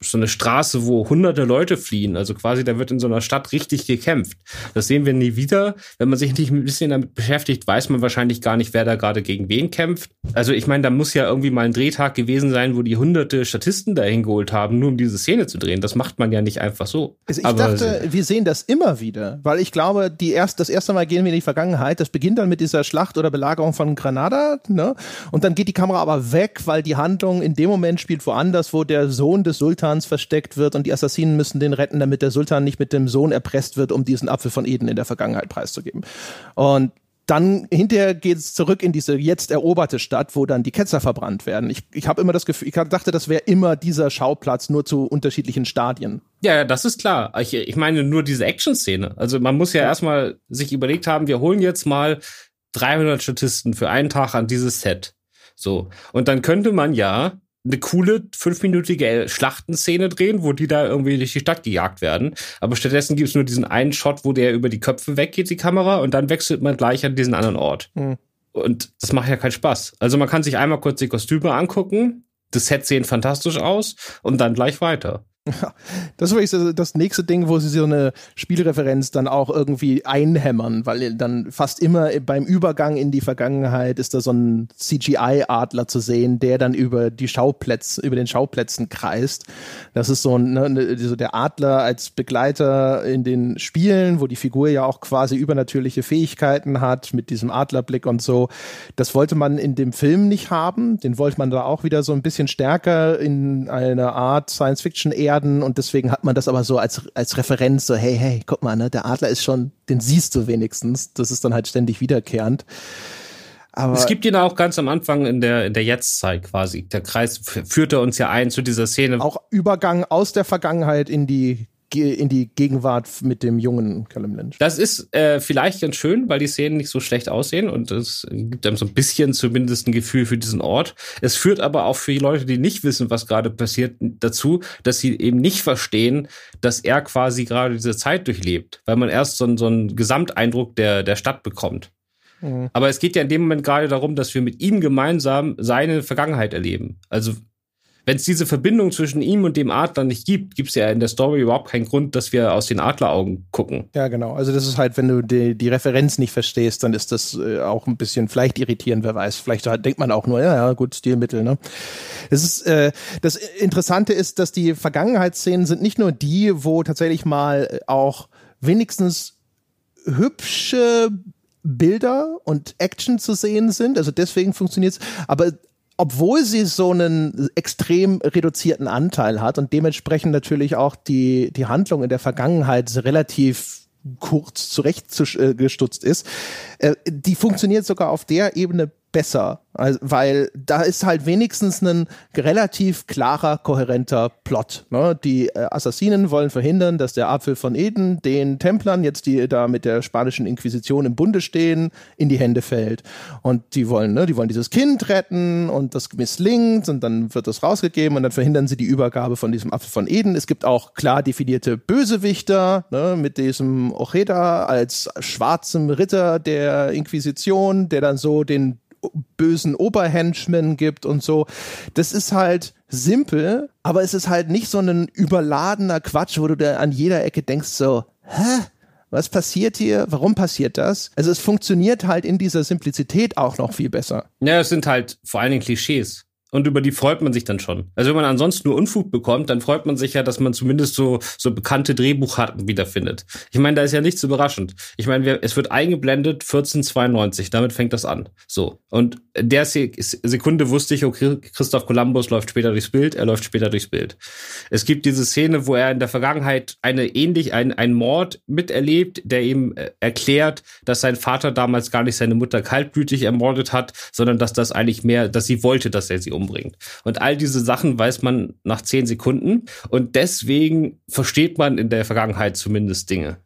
so eine Straße, wo hunderte Leute fliehen. Also quasi, da wird in so einer Stadt richtig gekämpft. Das sehen wir nie wieder. Wenn man sich nicht ein bisschen damit beschäftigt, weiß man wahrscheinlich gar nicht, wer da gerade gegen wen kämpft. Also ich meine, da muss ja irgendwie mal ein Drehtag gewesen sein, wo die hunderte Statisten dahin geholt haben, nur um diese Szene zu drehen. Das macht man ja nicht einfach so. Also ich Aber dachte, wir sehen das immer wieder, weil ich glaube, die erst, das erste Mal gehen wir in die Vergangenheit. Das beginnt dann mit dieser Schlacht oder Belagerung von Granada, ne? Und dann geht die Kamera aber weg, weil die Handlung in dem Moment spielt woanders, wo der Sohn des Sultans Sultans versteckt wird und die Assassinen müssen den retten, damit der Sultan nicht mit dem Sohn erpresst wird, um diesen Apfel von Eden in der Vergangenheit preiszugeben. Und dann hinterher geht es zurück in diese jetzt eroberte Stadt, wo dann die Ketzer verbrannt werden. Ich, ich habe immer das Gefühl, ich dachte, das wäre immer dieser Schauplatz, nur zu unterschiedlichen Stadien. Ja, das ist klar. Ich, ich meine nur diese Action-Szene. Also man muss ja, ja erstmal sich überlegt haben, wir holen jetzt mal 300 Statisten für einen Tag an dieses Set. So. Und dann könnte man ja eine coole fünfminütige Schlachtenszene drehen, wo die da irgendwie durch die Stadt gejagt werden. Aber stattdessen gibt es nur diesen einen Shot, wo der über die Köpfe weggeht, die Kamera, und dann wechselt man gleich an diesen anderen Ort. Mhm. Und das macht ja keinen Spaß. Also man kann sich einmal kurz die Kostüme angucken, das Set sehen fantastisch aus und dann gleich weiter. Das ist wirklich das nächste Ding, wo sie so eine Spielreferenz dann auch irgendwie einhämmern, weil dann fast immer beim Übergang in die Vergangenheit ist da so ein CGI-Adler zu sehen, der dann über die Schauplätze, über den Schauplätzen kreist. Das ist so, ein, ne, ne, so der Adler als Begleiter in den Spielen, wo die Figur ja auch quasi übernatürliche Fähigkeiten hat mit diesem Adlerblick und so. Das wollte man in dem Film nicht haben. Den wollte man da auch wieder so ein bisschen stärker in einer Art Science-Fiction eher werden und deswegen hat man das aber so als, als Referenz, so hey, hey, guck mal, ne, der Adler ist schon, den siehst du wenigstens. Das ist dann halt ständig wiederkehrend. Aber es gibt ihn auch ganz am Anfang in der, in der Jetztzeit quasi. Der Kreis führte uns ja ein zu dieser Szene. Auch Übergang aus der Vergangenheit in die in die Gegenwart mit dem jungen Callum Lynch. Das ist äh, vielleicht ganz schön, weil die Szenen nicht so schlecht aussehen und es gibt einem so ein bisschen zumindest ein Gefühl für diesen Ort. Es führt aber auch für die Leute, die nicht wissen, was gerade passiert, dazu, dass sie eben nicht verstehen, dass er quasi gerade diese Zeit durchlebt, weil man erst so, so einen Gesamteindruck der, der Stadt bekommt. Mhm. Aber es geht ja in dem Moment gerade darum, dass wir mit ihm gemeinsam seine Vergangenheit erleben. Also wenn es diese Verbindung zwischen ihm und dem Adler nicht gibt, gibt es ja in der Story überhaupt keinen Grund, dass wir aus den Adleraugen gucken. Ja, genau. Also das ist halt, wenn du die, die Referenz nicht verstehst, dann ist das äh, auch ein bisschen vielleicht irritierend, wer weiß. Vielleicht denkt man auch nur, ja, ja, gut, Stilmittel, ne? Es ist, äh, das Interessante ist, dass die Vergangenheitsszenen sind nicht nur die, wo tatsächlich mal auch wenigstens hübsche Bilder und Action zu sehen sind. Also deswegen funktioniert es. Aber obwohl sie so einen extrem reduzierten Anteil hat und dementsprechend natürlich auch die, die Handlung in der Vergangenheit relativ kurz zurechtgestutzt ist, äh, die funktioniert sogar auf der Ebene besser, also, weil da ist halt wenigstens ein relativ klarer, kohärenter Plot. Ne? Die äh, Assassinen wollen verhindern, dass der Apfel von Eden den Templern, jetzt die da mit der spanischen Inquisition im Bunde stehen, in die Hände fällt. Und die wollen, ne, die wollen dieses Kind retten und das misslingt und dann wird das rausgegeben und dann verhindern sie die Übergabe von diesem Apfel von Eden. Es gibt auch klar definierte Bösewichter, ne, mit diesem Ojeda als schwarzem Ritter der Inquisition, der dann so den bösen Oberhenchman gibt und so. Das ist halt simpel, aber es ist halt nicht so ein überladener Quatsch, wo du da an jeder Ecke denkst so, hä? Was passiert hier? Warum passiert das? Also es funktioniert halt in dieser Simplizität auch noch viel besser. Ja, es sind halt vor allen Dingen Klischees und über die freut man sich dann schon. Also wenn man ansonsten nur Unfug bekommt, dann freut man sich ja, dass man zumindest so so bekannte Drehbucharten wiederfindet. Ich meine, da ist ja nichts überraschend. Ich meine, es wird eingeblendet 1492, damit fängt das an. So und der Sekunde wusste ich, okay, Christoph Columbus läuft später durchs Bild, er läuft später durchs Bild. Es gibt diese Szene, wo er in der Vergangenheit eine ähnlich ein ein Mord miterlebt, der ihm äh, erklärt, dass sein Vater damals gar nicht seine Mutter kaltblütig ermordet hat, sondern dass das eigentlich mehr, dass sie wollte, dass er sie umbringt. Und all diese Sachen weiß man nach zehn Sekunden. Und deswegen versteht man in der Vergangenheit zumindest Dinge.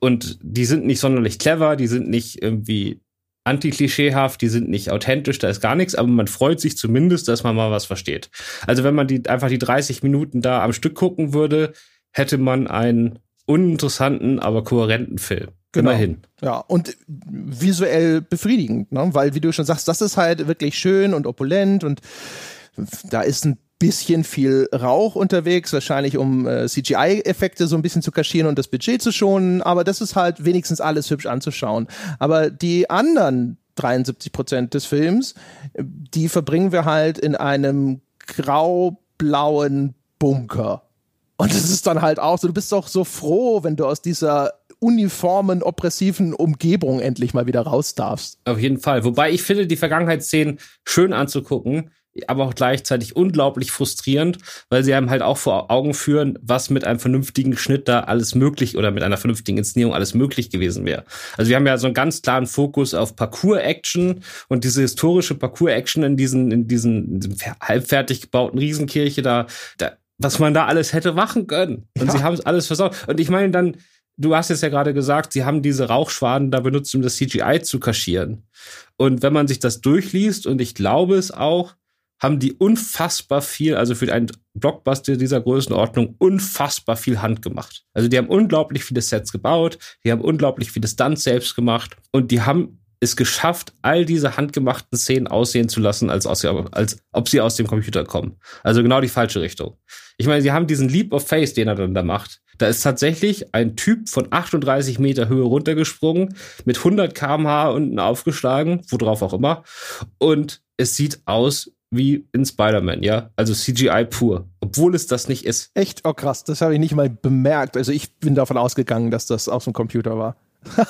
Und die sind nicht sonderlich clever, die sind nicht irgendwie antiklischeehaft, die sind nicht authentisch, da ist gar nichts, aber man freut sich zumindest, dass man mal was versteht. Also wenn man die einfach die 30 Minuten da am Stück gucken würde, hätte man einen uninteressanten, aber kohärenten Film. Genau. Immerhin. Ja, und visuell befriedigend, ne? weil, wie du schon sagst, das ist halt wirklich schön und opulent und da ist ein bisschen viel Rauch unterwegs, wahrscheinlich um äh, CGI-Effekte so ein bisschen zu kaschieren und das Budget zu schonen, aber das ist halt wenigstens alles hübsch anzuschauen. Aber die anderen 73 Prozent des Films, die verbringen wir halt in einem grau-blauen Bunker. Und es ist dann halt auch so, du bist doch so froh, wenn du aus dieser uniformen, oppressiven Umgebung endlich mal wieder raus darfst. Auf jeden Fall. Wobei ich finde, die Vergangenheitsszenen schön anzugucken, aber auch gleichzeitig unglaublich frustrierend, weil sie einem halt auch vor Augen führen, was mit einem vernünftigen Schnitt da alles möglich oder mit einer vernünftigen Inszenierung alles möglich gewesen wäre. Also wir haben ja so einen ganz klaren Fokus auf Parcours-Action und diese historische Parcours-Action in diesen, in diesen, in diesem halbfertig gebauten Riesenkirche da, da, was man da alles hätte machen können. Und ja. sie haben es alles versaut. Und ich meine dann, du hast jetzt ja gerade gesagt, sie haben diese Rauchschwaden da benutzt, um das CGI zu kaschieren. Und wenn man sich das durchliest, und ich glaube es auch, haben die unfassbar viel, also für einen Blockbuster dieser Größenordnung, unfassbar viel Hand gemacht. Also die haben unglaublich viele Sets gebaut, die haben unglaublich viele Stunts selbst gemacht und die haben es geschafft, all diese handgemachten Szenen aussehen zu lassen, als, als, als ob sie aus dem Computer kommen. Also genau die falsche Richtung. Ich meine, sie haben diesen Leap of Face, den er dann da macht. Da ist tatsächlich ein Typ von 38 Meter Höhe runtergesprungen, mit 100 kmh unten aufgeschlagen, worauf auch immer. Und es sieht aus wie in Spider-Man, ja. Also CGI pur, obwohl es das nicht ist. Echt? Oh krass, das habe ich nicht mal bemerkt. Also ich bin davon ausgegangen, dass das aus dem Computer war.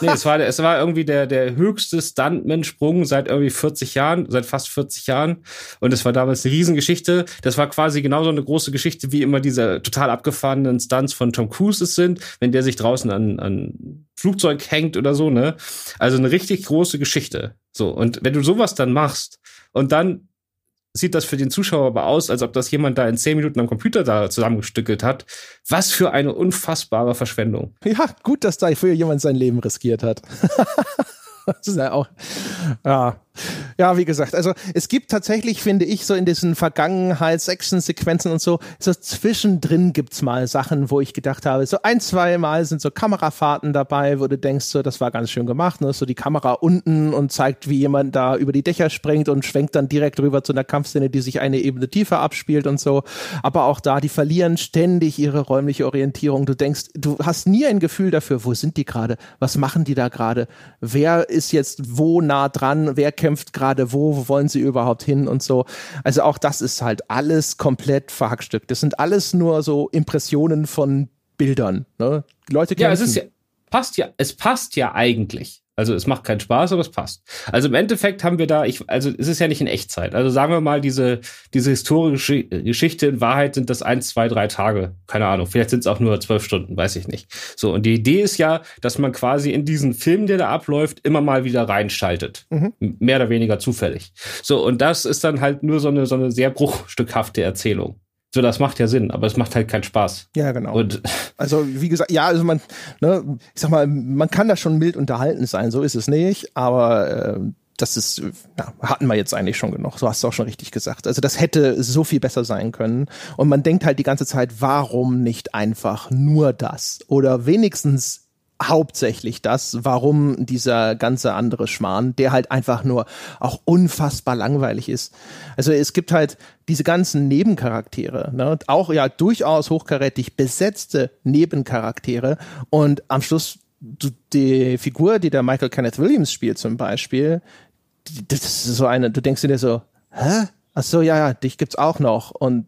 Nee, es war, es war irgendwie der, der höchste Stuntman-Sprung seit irgendwie 40 Jahren, seit fast 40 Jahren. Und es war damals eine Riesengeschichte. Das war quasi genauso eine große Geschichte, wie immer diese total abgefahrenen Stunts von Tom Cruise sind, wenn der sich draußen an, an Flugzeug hängt oder so, ne? Also eine richtig große Geschichte. So. Und wenn du sowas dann machst und dann sieht das für den Zuschauer aber aus, als ob das jemand da in zehn Minuten am Computer da zusammengestückelt hat. Was für eine unfassbare Verschwendung. Ja, gut, dass dafür jemand sein Leben riskiert hat. das ist ja auch, ja, ja, wie gesagt, also es gibt tatsächlich, finde ich, so in diesen Vergangenheits-Action-Sequenzen und so, so zwischendrin gibt's mal Sachen, wo ich gedacht habe, so ein, zwei Mal sind so Kamerafahrten dabei, wo du denkst, so, das war ganz schön gemacht, ne? so die Kamera unten und zeigt, wie jemand da über die Dächer springt und schwenkt dann direkt rüber zu einer Kampfszene, die sich eine Ebene tiefer abspielt und so. Aber auch da, die verlieren ständig ihre räumliche Orientierung. Du denkst, du hast nie ein Gefühl dafür, wo sind die gerade? Was machen die da gerade? Wer ist jetzt wo nah dran? Wer kämpft gerade wo, wo wollen sie überhaupt hin und so. Also auch das ist halt alles komplett verhackstückt. Das sind alles nur so Impressionen von Bildern. Ne? Leute kämpfen. Ja, es ist ja, passt ja, es passt ja eigentlich. Also es macht keinen Spaß, aber es passt. Also im Endeffekt haben wir da, ich, also es ist ja nicht in Echtzeit. Also sagen wir mal, diese, diese historische Geschichte in Wahrheit sind das eins, zwei, drei Tage. Keine Ahnung. Vielleicht sind es auch nur zwölf Stunden, weiß ich nicht. So, und die Idee ist ja, dass man quasi in diesen Film, der da abläuft, immer mal wieder reinschaltet. Mhm. Mehr oder weniger zufällig. So, und das ist dann halt nur so eine, so eine sehr bruchstückhafte Erzählung. So, das macht ja Sinn, aber es macht halt keinen Spaß. Ja, genau. Und also, wie gesagt, ja, also man, ne, ich sag mal, man kann da schon mild unterhalten sein, so ist es nicht, aber äh, das ist, ja, hatten wir jetzt eigentlich schon genug. So hast du auch schon richtig gesagt. Also das hätte so viel besser sein können. Und man denkt halt die ganze Zeit, warum nicht einfach nur das? Oder wenigstens hauptsächlich das, warum dieser ganze andere Schmarrn, der halt einfach nur auch unfassbar langweilig ist. Also es gibt halt diese ganzen Nebencharaktere, ne, auch ja durchaus hochkarätig besetzte Nebencharaktere und am Schluss die Figur, die der Michael Kenneth Williams spielt zum Beispiel, das ist so eine, du denkst dir so, hä? Ach so, ja, ja, dich gibt's auch noch und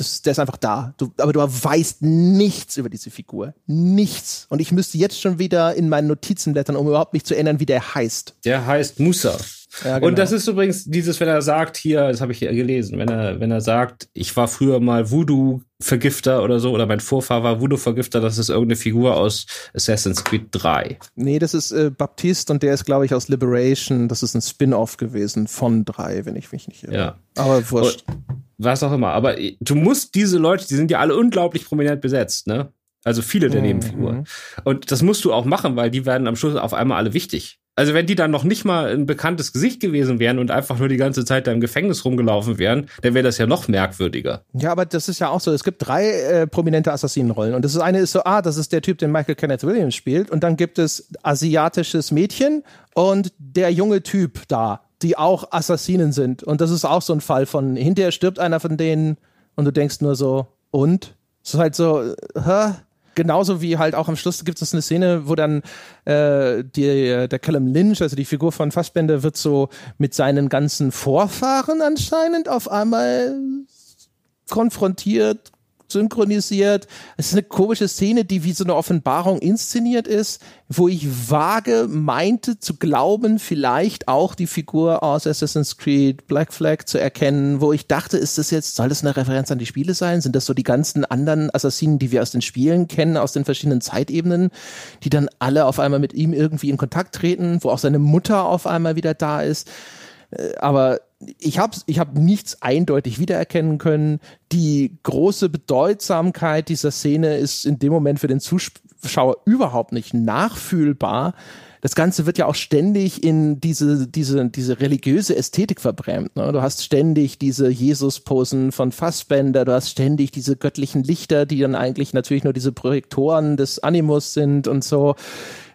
das, der ist einfach da. Du, aber du weißt nichts über diese Figur. Nichts. Und ich müsste jetzt schon wieder in meinen Notizen blättern, um überhaupt mich zu erinnern, wie der heißt. Der heißt Musa. Ja, genau. Und das ist übrigens dieses, wenn er sagt hier, das habe ich hier gelesen, wenn er, wenn er sagt, ich war früher mal Voodoo-Vergifter oder so, oder mein Vorfahr war Voodoo-Vergifter, das ist irgendeine Figur aus Assassin's Creed 3. Nee, das ist äh, Baptiste und der ist, glaube ich, aus Liberation. Das ist ein Spin-off gewesen von 3, wenn ich mich nicht irre. Ja. Aber wurscht. Und, was auch immer. Aber du musst diese Leute, die sind ja alle unglaublich prominent besetzt, ne? Also viele der mhm. Nebenfiguren. Und das musst du auch machen, weil die werden am Schluss auf einmal alle wichtig. Also wenn die dann noch nicht mal ein bekanntes Gesicht gewesen wären und einfach nur die ganze Zeit da im Gefängnis rumgelaufen wären, dann wäre das ja noch merkwürdiger. Ja, aber das ist ja auch so. Es gibt drei äh, prominente Assassinenrollen und das ist eine ist so, ah, das ist der Typ, den Michael Kenneth Williams spielt und dann gibt es asiatisches Mädchen und der junge Typ da, die auch Assassinen sind und das ist auch so ein Fall von hinterher stirbt einer von denen und du denkst nur so und es ist halt so, hä? Genauso wie halt auch am Schluss gibt es eine Szene, wo dann äh, die, der Callum Lynch, also die Figur von Fassbender, wird so mit seinen ganzen Vorfahren anscheinend auf einmal konfrontiert synchronisiert. Es ist eine komische Szene, die wie so eine Offenbarung inszeniert ist, wo ich vage meinte zu glauben, vielleicht auch die Figur aus Assassin's Creed Black Flag zu erkennen, wo ich dachte, ist das jetzt, soll das eine Referenz an die Spiele sein? Sind das so die ganzen anderen Assassinen, die wir aus den Spielen kennen, aus den verschiedenen Zeitebenen, die dann alle auf einmal mit ihm irgendwie in Kontakt treten, wo auch seine Mutter auf einmal wieder da ist? Äh, aber ich habe ich hab nichts eindeutig wiedererkennen können. Die große Bedeutsamkeit dieser Szene ist in dem Moment für den Zuschauer überhaupt nicht nachfühlbar. Das Ganze wird ja auch ständig in diese, diese, diese religiöse Ästhetik verbrämt. Ne? Du hast ständig diese Jesus-Posen von Fassbender, du hast ständig diese göttlichen Lichter, die dann eigentlich natürlich nur diese Projektoren des Animus sind und so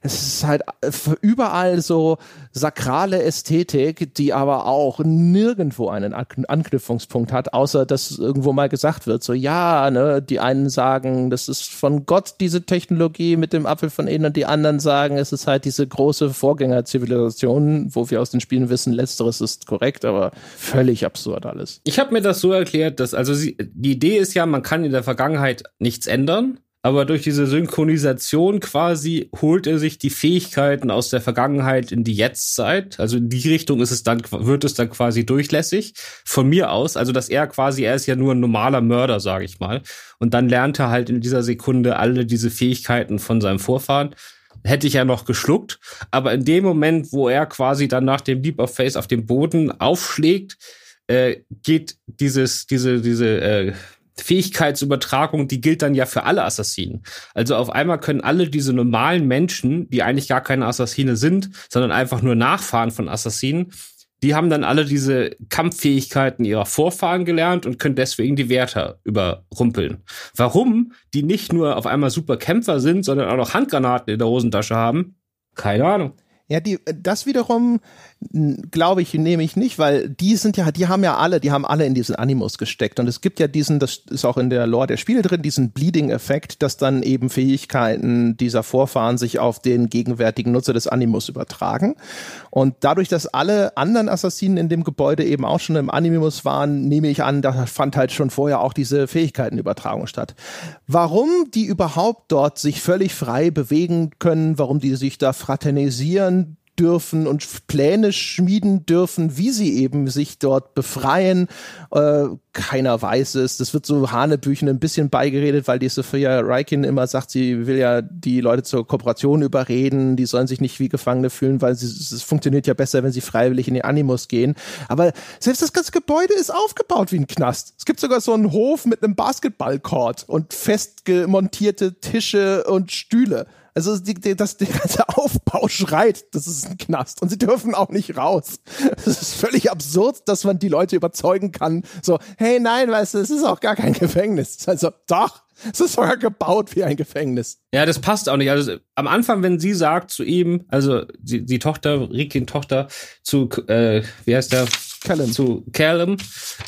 es ist halt äh, überall so sakrale Ästhetik, die aber auch nirgendwo einen Anknüpfungspunkt hat, außer dass irgendwo mal gesagt wird, so ja, ne, die einen sagen, das ist von Gott diese Technologie mit dem Apfel von innen und die anderen sagen, es ist halt diese große Vorgängerzivilisation, wo wir aus den Spielen wissen, letzteres ist korrekt, aber völlig absurd alles. Ich habe mir das so erklärt, dass also sie, die Idee ist ja, man kann in der Vergangenheit nichts ändern aber durch diese Synchronisation quasi holt er sich die Fähigkeiten aus der Vergangenheit in die Jetztzeit. Also in die Richtung ist es dann, wird es dann quasi durchlässig. Von mir aus, also dass er quasi, er ist ja nur ein normaler Mörder, sage ich mal. Und dann lernt er halt in dieser Sekunde alle diese Fähigkeiten von seinem Vorfahren. Hätte ich ja noch geschluckt. Aber in dem Moment, wo er quasi dann nach dem Leap of Face auf dem Boden aufschlägt, äh, geht dieses, diese, diese, äh, Fähigkeitsübertragung, die gilt dann ja für alle Assassinen. Also auf einmal können alle diese normalen Menschen, die eigentlich gar keine Assassine sind, sondern einfach nur Nachfahren von Assassinen, die haben dann alle diese Kampffähigkeiten ihrer Vorfahren gelernt und können deswegen die Wärter überrumpeln. Warum die nicht nur auf einmal super Kämpfer sind, sondern auch noch Handgranaten in der Hosentasche haben, keine Ahnung. Ja, die, das wiederum glaube ich, nehme ich nicht, weil die sind ja, die haben ja alle, die haben alle in diesen Animus gesteckt. Und es gibt ja diesen, das ist auch in der Lore der Spiele drin, diesen Bleeding-Effekt, dass dann eben Fähigkeiten dieser Vorfahren sich auf den gegenwärtigen Nutzer des Animus übertragen. Und dadurch, dass alle anderen Assassinen in dem Gebäude eben auch schon im Animus waren, nehme ich an, da fand halt schon vorher auch diese Fähigkeitenübertragung statt. Warum die überhaupt dort sich völlig frei bewegen können, warum die sich da fraternisieren, dürfen und Pläne schmieden dürfen, wie sie eben sich dort befreien. Äh, keiner weiß es. Das wird so Hanebüchen ein bisschen beigeredet, weil die Sophia Reikin immer sagt, sie will ja die Leute zur Kooperation überreden, die sollen sich nicht wie Gefangene fühlen, weil es funktioniert ja besser, wenn sie freiwillig in den Animus gehen. Aber selbst das ganze Gebäude ist aufgebaut wie ein Knast. Es gibt sogar so einen Hof mit einem Basketballcourt und festgemontierte Tische und Stühle. Also die, die, das, der ganze Aufbau schreit, das ist ein Knast und sie dürfen auch nicht raus. Das ist völlig absurd, dass man die Leute überzeugen kann, so, hey, nein, weißt du, es ist auch gar kein Gefängnis. Also, doch, es ist sogar gebaut wie ein Gefängnis. Ja, das passt auch nicht. Also am Anfang, wenn sie sagt zu ihm, also die, die Tochter, Rikin Tochter, zu, äh, wie heißt der? Callum. Zu Callum,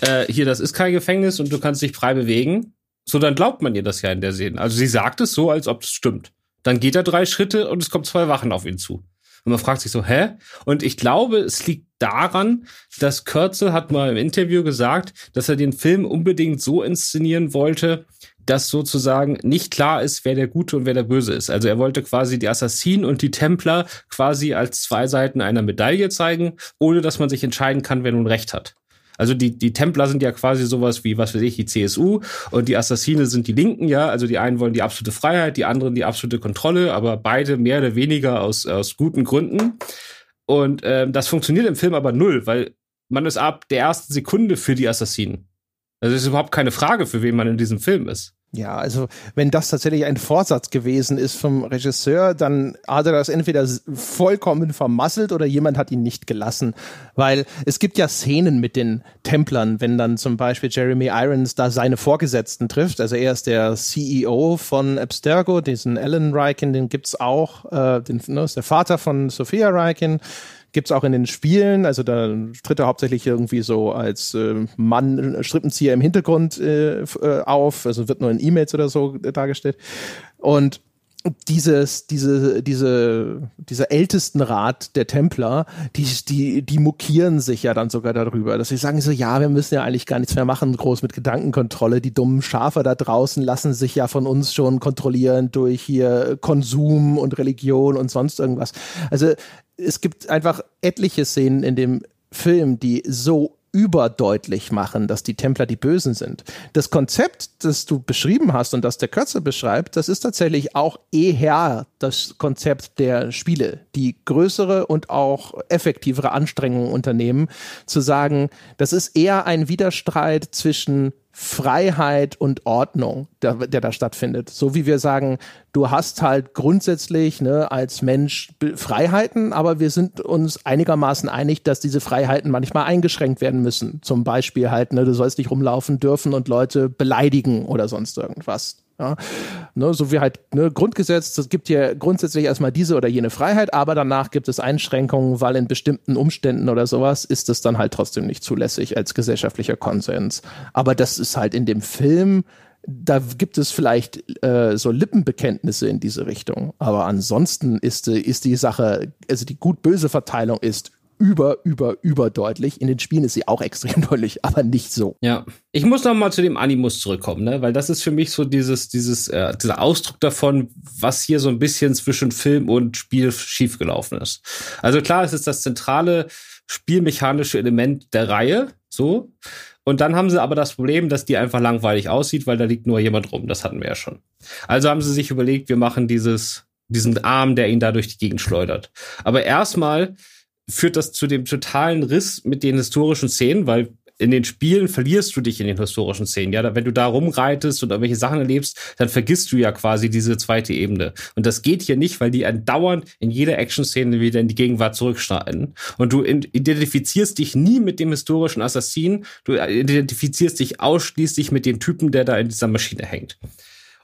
äh, hier, das ist kein Gefängnis und du kannst dich frei bewegen. So, dann glaubt man ihr das ja in der Szene. Also sie sagt es so, als ob es stimmt. Dann geht er drei Schritte und es kommen zwei Wachen auf ihn zu. Und man fragt sich so, hä? Und ich glaube, es liegt daran, dass Kürzel hat mal im Interview gesagt, dass er den Film unbedingt so inszenieren wollte, dass sozusagen nicht klar ist, wer der Gute und wer der Böse ist. Also er wollte quasi die Assassinen und die Templer quasi als zwei Seiten einer Medaille zeigen, ohne dass man sich entscheiden kann, wer nun recht hat. Also die, die Templer sind ja quasi sowas wie, was weiß ich, die CSU und die Assassine sind die Linken, ja. Also die einen wollen die absolute Freiheit, die anderen die absolute Kontrolle, aber beide mehr oder weniger aus, aus guten Gründen. Und ähm, das funktioniert im Film aber null, weil man ist ab der ersten Sekunde für die Assassinen. Also es ist überhaupt keine Frage, für wen man in diesem Film ist. Ja, also wenn das tatsächlich ein Vorsatz gewesen ist vom Regisseur, dann hat er das entweder vollkommen vermasselt oder jemand hat ihn nicht gelassen. Weil es gibt ja Szenen mit den Templern, wenn dann zum Beispiel Jeremy Irons da seine Vorgesetzten trifft. Also er ist der CEO von Abstergo, diesen Alan Riken, den gibt's auch, äh, den, ne, ist der Vater von Sophia Riken Gibt's auch in den Spielen, also da tritt er hauptsächlich irgendwie so als äh, Mann, Strippenzieher im Hintergrund äh, äh, auf, also wird nur in E-Mails oder so dargestellt. Und dieses, diese, diese, dieser Ältestenrat der Templer, die, die, die mokieren sich ja dann sogar darüber, dass sie sagen so, ja, wir müssen ja eigentlich gar nichts mehr machen, groß mit Gedankenkontrolle. Die dummen Schafe da draußen lassen sich ja von uns schon kontrollieren durch hier Konsum und Religion und sonst irgendwas. Also es gibt einfach etliche Szenen in dem Film, die so überdeutlich machen, dass die Templer die Bösen sind. Das Konzept, das du beschrieben hast und das der Kürzer beschreibt, das ist tatsächlich auch eher das Konzept der Spiele, die größere und auch effektivere Anstrengungen unternehmen, zu sagen, das ist eher ein Widerstreit zwischen Freiheit und Ordnung, der, der da stattfindet. So wie wir sagen, du hast halt grundsätzlich ne, als Mensch Freiheiten, aber wir sind uns einigermaßen einig, dass diese Freiheiten manchmal eingeschränkt werden müssen. Zum Beispiel halt, ne, du sollst nicht rumlaufen dürfen und Leute beleidigen oder sonst irgendwas. Ja, ne, so wie halt ne, Grundgesetz, es gibt ja grundsätzlich erstmal diese oder jene Freiheit, aber danach gibt es Einschränkungen, weil in bestimmten Umständen oder sowas ist es dann halt trotzdem nicht zulässig als gesellschaftlicher Konsens. Aber das ist halt in dem Film, da gibt es vielleicht äh, so Lippenbekenntnisse in diese Richtung. Aber ansonsten ist, ist die Sache, also die gut-böse Verteilung ist über, über, überdeutlich. In den Spielen ist sie auch extrem deutlich, aber nicht so. Ja. Ich muss noch mal zu dem Animus zurückkommen, ne? weil das ist für mich so dieses, dieses, äh, dieser Ausdruck davon, was hier so ein bisschen zwischen Film und Spiel schiefgelaufen ist. Also klar, es ist das zentrale spielmechanische Element der Reihe, so. Und dann haben sie aber das Problem, dass die einfach langweilig aussieht, weil da liegt nur jemand rum. Das hatten wir ja schon. Also haben sie sich überlegt, wir machen dieses, diesen Arm, der ihn da durch die Gegend schleudert. Aber erstmal führt das zu dem totalen Riss mit den historischen Szenen, weil in den Spielen verlierst du dich in den historischen Szenen. Ja, wenn du da rumreitest und irgendwelche Sachen erlebst, dann vergisst du ja quasi diese zweite Ebene. Und das geht hier nicht, weil die andauernd in jeder Action-Szene wieder in die Gegenwart zurückschneiden. Und du identifizierst dich nie mit dem historischen Assassin. Du identifizierst dich ausschließlich mit dem Typen, der da in dieser Maschine hängt.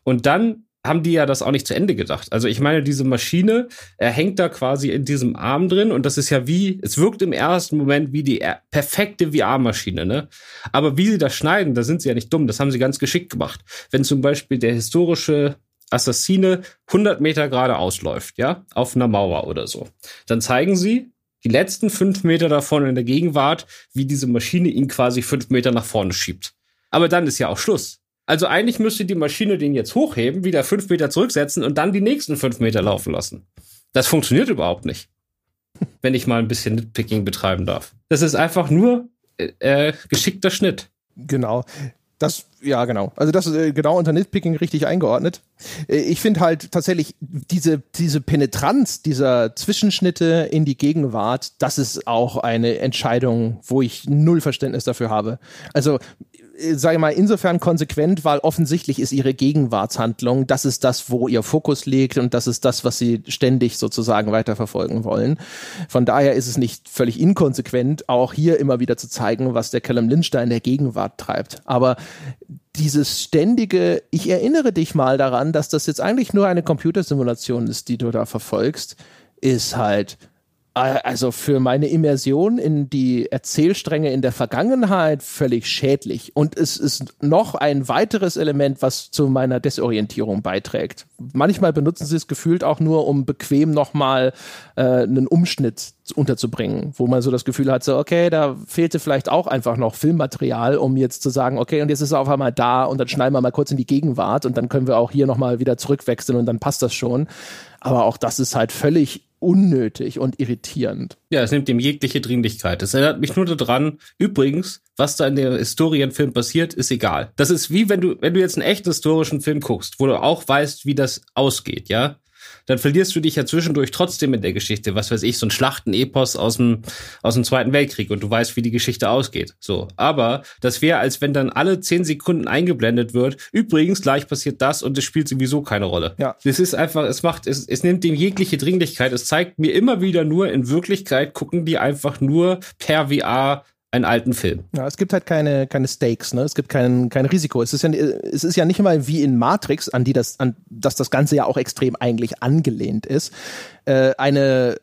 Und dann haben die ja das auch nicht zu Ende gedacht. Also ich meine, diese Maschine, er hängt da quasi in diesem Arm drin und das ist ja wie, es wirkt im ersten Moment wie die perfekte VR-Maschine, ne? Aber wie sie das schneiden, da sind sie ja nicht dumm, das haben sie ganz geschickt gemacht. Wenn zum Beispiel der historische Assassine 100 Meter gerade ausläuft, ja, auf einer Mauer oder so, dann zeigen sie die letzten fünf Meter davon in der Gegenwart, wie diese Maschine ihn quasi fünf Meter nach vorne schiebt. Aber dann ist ja auch Schluss. Also eigentlich müsste die Maschine den jetzt hochheben, wieder fünf Meter zurücksetzen und dann die nächsten fünf Meter laufen lassen. Das funktioniert überhaupt nicht. Wenn ich mal ein bisschen Nitpicking betreiben darf. Das ist einfach nur äh, äh geschickter Schnitt. Genau. Das, ja, genau. Also das ist äh, genau unter Nitpicking richtig eingeordnet. Äh, ich finde halt tatsächlich diese, diese Penetranz dieser Zwischenschnitte in die Gegenwart, das ist auch eine Entscheidung, wo ich null Verständnis dafür habe. Also sage ich mal, insofern konsequent, weil offensichtlich ist ihre Gegenwartshandlung, das ist das, wo ihr Fokus liegt und das ist das, was sie ständig sozusagen weiterverfolgen wollen. Von daher ist es nicht völlig inkonsequent, auch hier immer wieder zu zeigen, was der Callum Lynch da in der Gegenwart treibt. Aber dieses ständige, ich erinnere dich mal daran, dass das jetzt eigentlich nur eine Computersimulation ist, die du da verfolgst, ist halt also für meine Immersion in die Erzählstränge in der Vergangenheit völlig schädlich. Und es ist noch ein weiteres Element, was zu meiner Desorientierung beiträgt. Manchmal benutzen sie es gefühlt auch nur, um bequem nochmal äh, einen Umschnitt unterzubringen, wo man so das Gefühl hat, so, okay, da fehlte vielleicht auch einfach noch Filmmaterial, um jetzt zu sagen, okay, und jetzt ist er auf einmal da und dann schneiden wir mal kurz in die Gegenwart und dann können wir auch hier nochmal wieder zurückwechseln und dann passt das schon. Aber auch das ist halt völlig unnötig und irritierend. Ja, es nimmt ihm jegliche Dringlichkeit. Es erinnert mich nur daran, übrigens, was da in der Historienfilm passiert, ist egal. Das ist wie wenn du, wenn du jetzt einen echten historischen Film guckst, wo du auch weißt, wie das ausgeht, ja? Dann verlierst du dich ja zwischendurch trotzdem in der Geschichte. Was weiß ich, so ein Schlachtenepos aus dem, aus dem Zweiten Weltkrieg und du weißt, wie die Geschichte ausgeht. So. Aber das wäre, als wenn dann alle zehn Sekunden eingeblendet wird. Übrigens, gleich passiert das und es spielt sowieso keine Rolle. Ja. Das ist einfach, es macht, es, es nimmt dem jegliche Dringlichkeit. Es zeigt mir immer wieder nur, in Wirklichkeit gucken die einfach nur per VR einen alten Film. Ja, es gibt halt keine, keine Stakes, ne? Es gibt kein, kein Risiko. Es ist ja, es ist ja nicht mal wie in Matrix, an die das, an dass das Ganze ja auch extrem eigentlich angelehnt ist, äh, eine,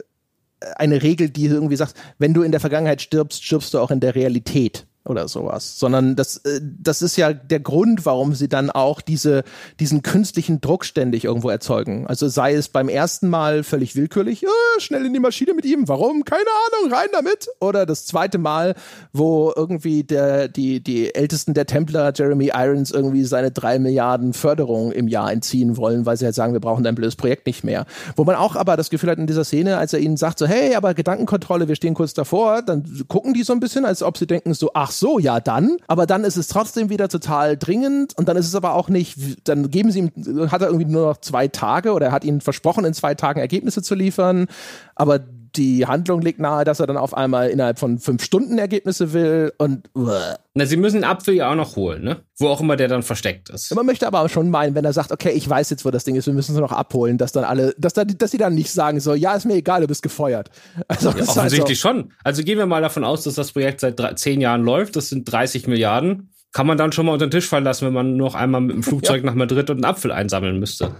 eine Regel, die irgendwie sagt, wenn du in der Vergangenheit stirbst, stirbst du auch in der Realität. Oder sowas, sondern das, äh, das ist ja der Grund, warum sie dann auch diese, diesen künstlichen Druck ständig irgendwo erzeugen. Also sei es beim ersten Mal völlig willkürlich, äh, schnell in die Maschine mit ihm, warum? Keine Ahnung, rein damit. Oder das zweite Mal, wo irgendwie der, die, die Ältesten der Templer, Jeremy Irons, irgendwie seine drei Milliarden Förderung im Jahr entziehen wollen, weil sie halt sagen, wir brauchen dein blödes Projekt nicht mehr. Wo man auch aber das Gefühl hat in dieser Szene, als er ihnen sagt so, hey, aber Gedankenkontrolle, wir stehen kurz davor, dann gucken die so ein bisschen, als ob sie denken so, ach so, ja dann. Aber dann ist es trotzdem wieder total dringend und dann ist es aber auch nicht, dann geben sie ihm, hat er irgendwie nur noch zwei Tage oder er hat ihnen versprochen, in zwei Tagen Ergebnisse zu liefern. Aber die Handlung legt nahe, dass er dann auf einmal innerhalb von fünf Stunden Ergebnisse will und uh. Na, sie müssen den Apfel ja auch noch holen, ne? Wo auch immer der dann versteckt ist. Man möchte aber schon meinen, wenn er sagt, okay, ich weiß jetzt, wo das Ding ist, wir müssen es noch abholen, dass dann alle, dass, da, dass sie dann nicht sagen so, ja, ist mir egal, du bist gefeuert. Also, ja, offensichtlich also, schon. Also gehen wir mal davon aus, dass das Projekt seit drei, zehn Jahren läuft, das sind 30 Milliarden kann man dann schon mal unter den Tisch fallen lassen, wenn man noch einmal mit dem Flugzeug ja. nach Madrid und einen Apfel einsammeln müsste.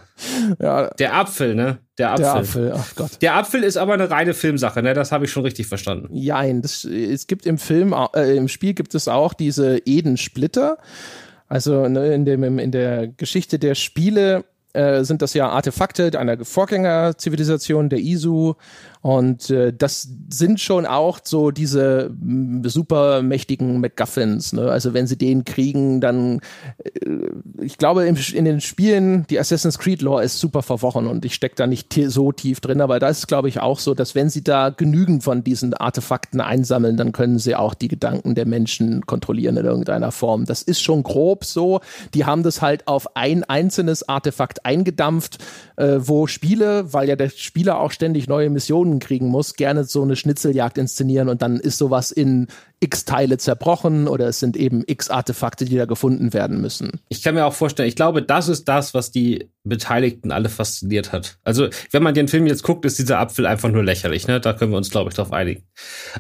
Ja. Der Apfel, ne? Der Apfel. Der Apfel, ach Gott. Der Apfel ist aber eine reine Filmsache, ne? Das habe ich schon richtig verstanden. Jein, das, es gibt im Film, äh, im Spiel gibt es auch diese Eden-Splitter. Also ne, in, dem, in der Geschichte der Spiele äh, sind das ja Artefakte einer Vorgängerzivilisation, der Isu. Und äh, das sind schon auch so diese super mächtigen MacGuffins. Ne? Also wenn sie den kriegen, dann, äh, ich glaube, im, in den Spielen, die Assassin's Creed Lore ist super verworren und ich stecke da nicht so tief drin, aber da ist glaube ich, auch so, dass wenn sie da genügend von diesen Artefakten einsammeln, dann können sie auch die Gedanken der Menschen kontrollieren in irgendeiner Form. Das ist schon grob so. Die haben das halt auf ein einzelnes Artefakt eingedampft, äh, wo Spiele, weil ja der Spieler auch ständig neue Missionen kriegen muss, gerne so eine Schnitzeljagd inszenieren und dann ist sowas in x Teile zerbrochen oder es sind eben x Artefakte, die da gefunden werden müssen. Ich kann mir auch vorstellen, ich glaube, das ist das, was die Beteiligten alle fasziniert hat. Also, wenn man den Film jetzt guckt, ist dieser Apfel einfach nur lächerlich, ne? Da können wir uns, glaube ich, drauf einigen.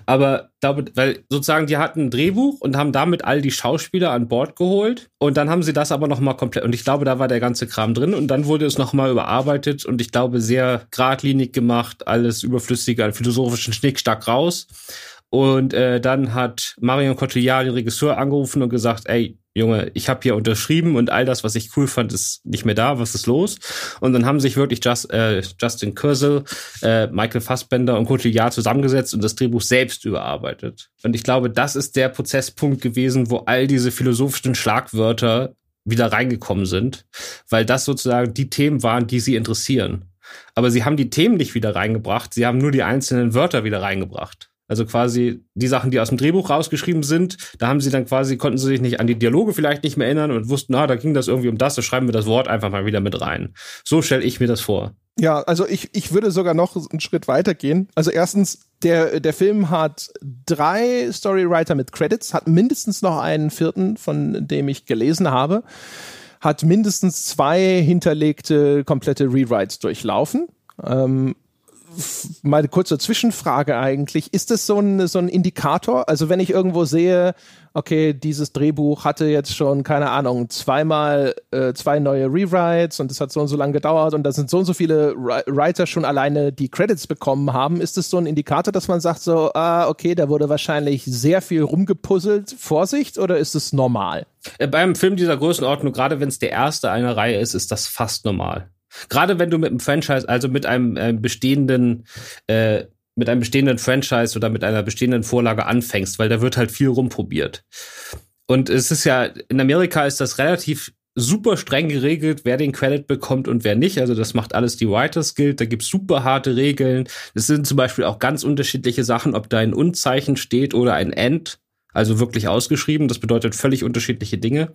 Aber glaube, weil sozusagen die hatten ein Drehbuch und haben damit all die Schauspieler an Bord geholt und dann haben sie das aber noch mal komplett und ich glaube, da war der ganze Kram drin und dann wurde es noch mal überarbeitet und ich glaube sehr geradlinig gemacht, alles überflüssige, an philosophischen Schnickstack raus. Und äh, dann hat Marion Cotillard den Regisseur angerufen und gesagt, ey, Junge, ich habe hier unterschrieben und all das, was ich cool fand, ist nicht mehr da. Was ist los? Und dann haben sich wirklich Just, äh, Justin Kurzel, äh, Michael Fassbender und Cotillard zusammengesetzt und das Drehbuch selbst überarbeitet. Und ich glaube, das ist der Prozesspunkt gewesen, wo all diese philosophischen Schlagwörter wieder reingekommen sind, weil das sozusagen die Themen waren, die sie interessieren. Aber sie haben die Themen nicht wieder reingebracht, sie haben nur die einzelnen Wörter wieder reingebracht. Also quasi die Sachen, die aus dem Drehbuch rausgeschrieben sind, da haben sie dann quasi, konnten sie sich nicht an die Dialoge vielleicht nicht mehr erinnern und wussten, na, da ging das irgendwie um das, da schreiben wir das Wort einfach mal wieder mit rein. So stelle ich mir das vor. Ja, also ich, ich würde sogar noch einen Schritt weiter gehen. Also erstens, der, der Film hat drei Storywriter mit Credits, hat mindestens noch einen vierten, von dem ich gelesen habe, hat mindestens zwei hinterlegte komplette Rewrites durchlaufen. Ähm, mal kurze Zwischenfrage eigentlich. Ist das so ein, so ein Indikator? Also wenn ich irgendwo sehe, okay, dieses Drehbuch hatte jetzt schon, keine Ahnung, zweimal äh, zwei neue Rewrites und es hat so und so lange gedauert und da sind so und so viele Writer schon alleine die Credits bekommen haben. Ist das so ein Indikator, dass man sagt so, ah, okay, da wurde wahrscheinlich sehr viel rumgepuzzelt, Vorsicht, oder ist es normal? Äh, beim Film dieser Größenordnung, gerade wenn es der erste einer Reihe ist, ist das fast normal. Gerade wenn du mit einem Franchise, also mit einem äh, bestehenden, äh, mit einem bestehenden Franchise oder mit einer bestehenden Vorlage anfängst, weil da wird halt viel rumprobiert. Und es ist ja, in Amerika ist das relativ super streng geregelt, wer den Credit bekommt und wer nicht. Also das macht alles die Writers Guild. Da gibt's super harte Regeln. Es sind zum Beispiel auch ganz unterschiedliche Sachen, ob da ein Unzeichen steht oder ein End. Also wirklich ausgeschrieben. Das bedeutet völlig unterschiedliche Dinge.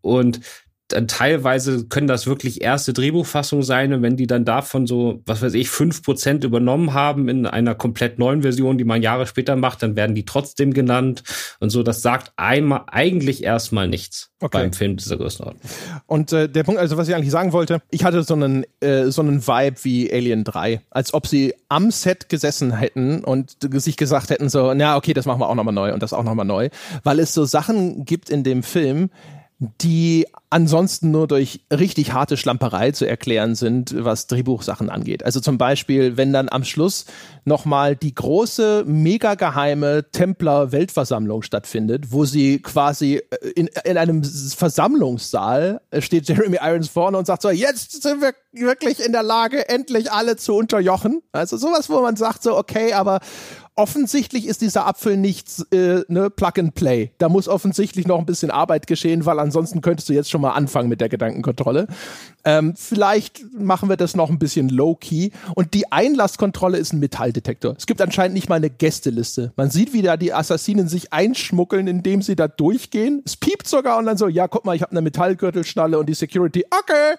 Und teilweise können das wirklich erste Drehbuchfassungen sein und wenn die dann davon so, was weiß ich, fünf Prozent übernommen haben in einer komplett neuen Version, die man Jahre später macht, dann werden die trotzdem genannt und so. Das sagt einmal eigentlich erstmal nichts okay. beim Film dieser Größenordnung. Und äh, der Punkt, also was ich eigentlich sagen wollte, ich hatte so einen, äh, so einen Vibe wie Alien 3, als ob sie am Set gesessen hätten und sich gesagt hätten so, na okay, das machen wir auch nochmal neu und das auch nochmal neu, weil es so Sachen gibt in dem Film, die ansonsten nur durch richtig harte Schlamperei zu erklären sind, was Drehbuchsachen angeht. Also zum Beispiel, wenn dann am Schluss nochmal die große, mega geheime Templer-Weltversammlung stattfindet, wo sie quasi äh, in, in einem Versammlungssaal äh, steht Jeremy Irons vorne und sagt so, jetzt sind wir wirklich in der Lage, endlich alle zu unterjochen. Also sowas, wo man sagt so, okay, aber offensichtlich ist dieser Apfel nicht äh, ne, Plug and Play. Da muss offensichtlich noch ein bisschen Arbeit geschehen, weil ansonsten könntest du jetzt schon mal anfangen mit der Gedankenkontrolle. Ähm, vielleicht machen wir das noch ein bisschen low-key. Und die Einlasskontrolle ist ein Metalldetektor. Es gibt anscheinend nicht mal eine Gästeliste. Man sieht, wie da die Assassinen sich einschmuggeln, indem sie da durchgehen. Es piept sogar und dann so, ja, guck mal, ich habe eine Metallgürtelschnalle und die Security, okay,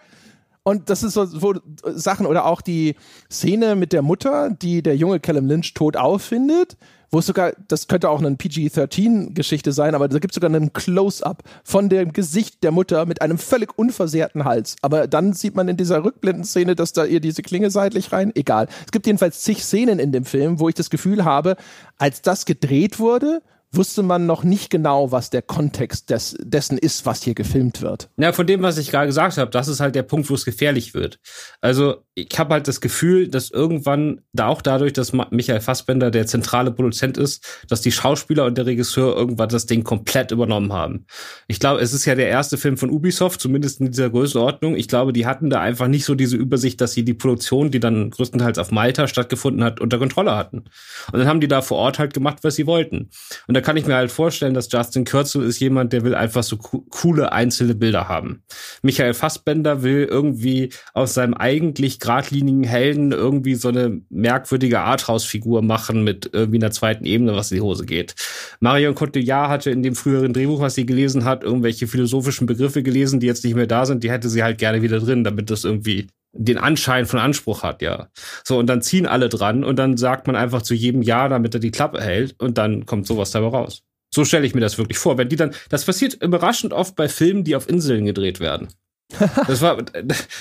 und das ist so, so Sachen oder auch die Szene mit der Mutter, die der junge Callum Lynch tot auffindet, wo es sogar, das könnte auch eine PG-13-Geschichte sein, aber da gibt es sogar einen Close-up von dem Gesicht der Mutter mit einem völlig unversehrten Hals. Aber dann sieht man in dieser Rückblindenszene, dass da ihr diese Klinge seitlich rein. Egal. Es gibt jedenfalls zig Szenen in dem Film, wo ich das Gefühl habe, als das gedreht wurde, wusste man noch nicht genau, was der Kontext des, dessen ist, was hier gefilmt wird. Ja, von dem, was ich gerade gesagt habe, das ist halt der Punkt, wo es gefährlich wird. Also ich habe halt das Gefühl, dass irgendwann, da auch dadurch, dass Michael Fassbender der zentrale Produzent ist, dass die Schauspieler und der Regisseur irgendwann das Ding komplett übernommen haben. Ich glaube, es ist ja der erste Film von Ubisoft, zumindest in dieser Größenordnung. Ich glaube, die hatten da einfach nicht so diese Übersicht, dass sie die Produktion, die dann größtenteils auf Malta stattgefunden hat, unter Kontrolle hatten. Und dann haben die da vor Ort halt gemacht, was sie wollten. Und da kann ich mir halt vorstellen, dass Justin Kurzel ist jemand, der will einfach so co coole einzelne Bilder haben. Michael Fassbender will irgendwie aus seinem eigentlich geradlinigen Helden irgendwie so eine merkwürdige Arthouse-Figur machen mit irgendwie einer zweiten Ebene, was in die Hose geht. Marion Cotillard hatte in dem früheren Drehbuch, was sie gelesen hat, irgendwelche philosophischen Begriffe gelesen, die jetzt nicht mehr da sind, die hätte sie halt gerne wieder drin, damit das irgendwie den Anschein von Anspruch hat, ja. So, und dann ziehen alle dran und dann sagt man einfach zu jedem Ja, damit er die Klappe hält und dann kommt sowas dabei raus. So stelle ich mir das wirklich vor. Wenn die dann, das passiert überraschend oft bei Filmen, die auf Inseln gedreht werden. das war,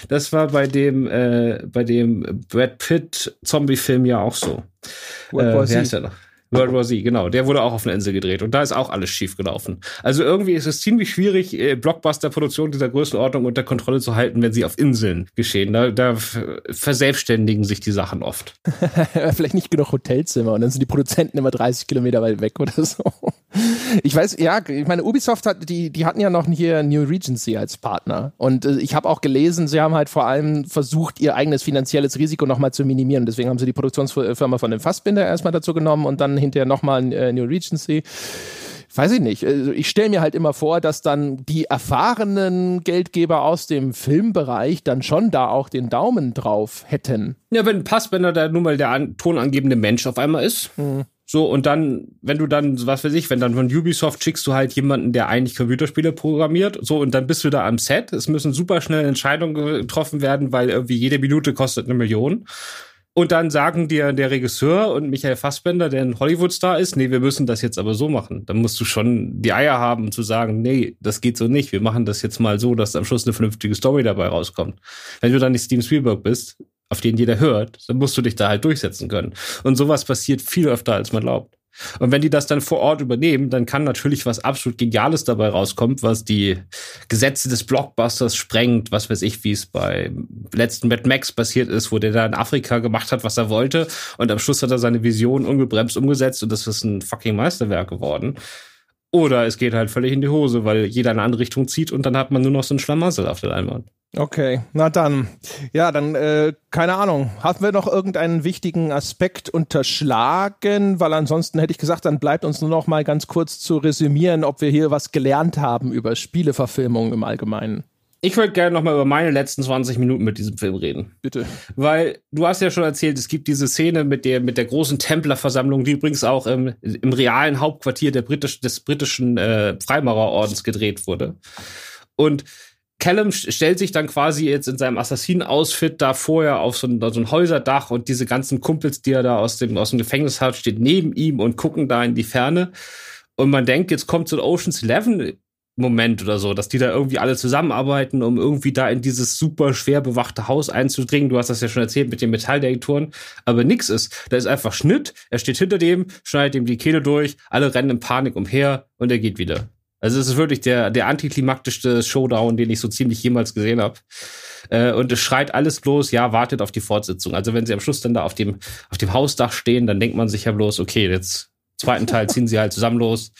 das war bei dem, äh, bei dem Brad Pitt Zombie-Film ja auch so. Äh, wie heißt der noch? World War Z, genau. Der wurde auch auf einer Insel gedreht und da ist auch alles schief gelaufen. Also irgendwie ist es ziemlich schwierig, äh, Blockbuster-Produktionen dieser Größenordnung unter Kontrolle zu halten, wenn sie auf Inseln geschehen. Da, da verselbstständigen sich die Sachen oft. Vielleicht nicht genug Hotelzimmer und dann sind die Produzenten immer 30 Kilometer weit weg oder so. Ich weiß, ja, ich meine, Ubisoft hat, die, die hatten ja noch hier New Regency als Partner. Und äh, ich habe auch gelesen, sie haben halt vor allem versucht, ihr eigenes finanzielles Risiko nochmal zu minimieren. Deswegen haben sie die Produktionsfirma von dem Fassbinder erstmal dazu genommen und dann hinterher nochmal äh, New Regency weiß ich nicht. Also ich stelle mir halt immer vor, dass dann die erfahrenen Geldgeber aus dem Filmbereich dann schon da auch den Daumen drauf hätten. Ja, wenn Passbender da nun mal der tonangebende Mensch auf einmal ist. Mhm. So, und dann, wenn du dann, was weiß ich, wenn dann von Ubisoft schickst du halt jemanden, der eigentlich Computerspiele programmiert, so, und dann bist du da am Set. Es müssen super schnell Entscheidungen getroffen werden, weil irgendwie jede Minute kostet eine Million. Und dann sagen dir der Regisseur und Michael Fassbender, der ein Hollywood-Star ist, nee, wir müssen das jetzt aber so machen. Dann musst du schon die Eier haben zu sagen, nee, das geht so nicht. Wir machen das jetzt mal so, dass am Schluss eine vernünftige Story dabei rauskommt. Wenn du dann nicht Steven Spielberg bist, auf den jeder hört, dann musst du dich da halt durchsetzen können. Und sowas passiert viel öfter, als man glaubt. Und wenn die das dann vor Ort übernehmen, dann kann natürlich was absolut Geniales dabei rauskommen, was die Gesetze des Blockbusters sprengt, was weiß ich, wie es bei letzten Mad Max passiert ist, wo der da in Afrika gemacht hat, was er wollte und am Schluss hat er seine Vision ungebremst umgesetzt und das ist ein fucking Meisterwerk geworden. Oder es geht halt völlig in die Hose, weil jeder in eine andere Richtung zieht und dann hat man nur noch so einen Schlamassel auf der Leinwand. Okay, na dann. Ja, dann, äh, keine Ahnung. Haben wir noch irgendeinen wichtigen Aspekt unterschlagen? Weil ansonsten hätte ich gesagt, dann bleibt uns nur noch mal ganz kurz zu resümieren, ob wir hier was gelernt haben über Spieleverfilmungen im Allgemeinen. Ich würde gerne noch mal über meine letzten 20 Minuten mit diesem Film reden. Bitte. Weil du hast ja schon erzählt, es gibt diese Szene mit der, mit der großen Templerversammlung, die übrigens auch im, im realen Hauptquartier der britisch, des britischen äh, Freimaurerordens gedreht wurde. Und Callum stellt sich dann quasi jetzt in seinem Assassinen-Outfit da vorher auf so ein, so ein, Häuserdach und diese ganzen Kumpels, die er da aus dem, aus dem Gefängnis hat, steht neben ihm und gucken da in die Ferne. Und man denkt, jetzt kommt so ein Oceans 11 Moment oder so, dass die da irgendwie alle zusammenarbeiten, um irgendwie da in dieses super schwer bewachte Haus einzudringen. Du hast das ja schon erzählt mit den Metalldetektoren, aber nix ist. Da ist einfach Schnitt, er steht hinter dem, schneidet ihm die Kehle durch, alle rennen in Panik umher und er geht wieder. Also es ist wirklich der, der antiklimaktischste Showdown, den ich so ziemlich jemals gesehen habe. Äh, und es schreit alles bloß, ja, wartet auf die Fortsetzung. Also wenn sie am Schluss dann da auf dem, auf dem Hausdach stehen, dann denkt man sich ja bloß, okay, jetzt zweiten Teil ziehen sie halt zusammen los.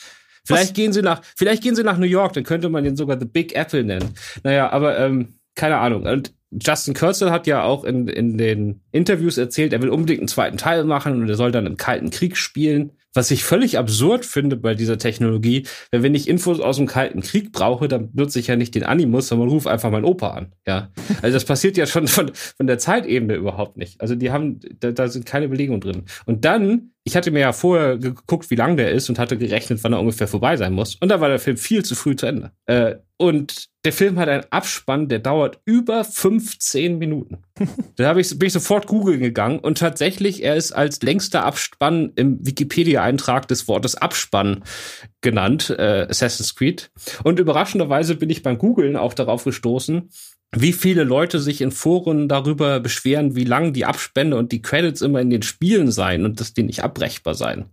Vielleicht Was? gehen sie nach, vielleicht gehen sie nach New York, dann könnte man den sogar The Big Apple nennen. Naja, aber ähm, keine Ahnung. Und Justin Kurzel hat ja auch in, in den Interviews erzählt, er will unbedingt einen zweiten Teil machen und er soll dann im Kalten Krieg spielen. Was ich völlig absurd finde bei dieser Technologie, wenn wenn ich Infos aus dem Kalten Krieg brauche, dann nutze ich ja nicht den Animus, sondern rufe einfach meinen Opa an. Ja, also das passiert ja schon von, von der Zeitebene überhaupt nicht. Also die haben, da, da sind keine Belegungen drin. Und dann ich hatte mir ja vorher geguckt, wie lang der ist und hatte gerechnet, wann er ungefähr vorbei sein muss. Und da war der Film viel zu früh zu Ende. Äh, und der Film hat einen Abspann, der dauert über 15 Minuten. da hab ich, bin ich sofort googeln gegangen und tatsächlich, er ist als längster Abspann im Wikipedia-Eintrag des Wortes Abspann genannt, äh, Assassin's Creed. Und überraschenderweise bin ich beim Googlen auch darauf gestoßen, wie viele Leute sich in Foren darüber beschweren, wie lang die Abspende und die Credits immer in den Spielen seien und dass die nicht abbrechbar seien.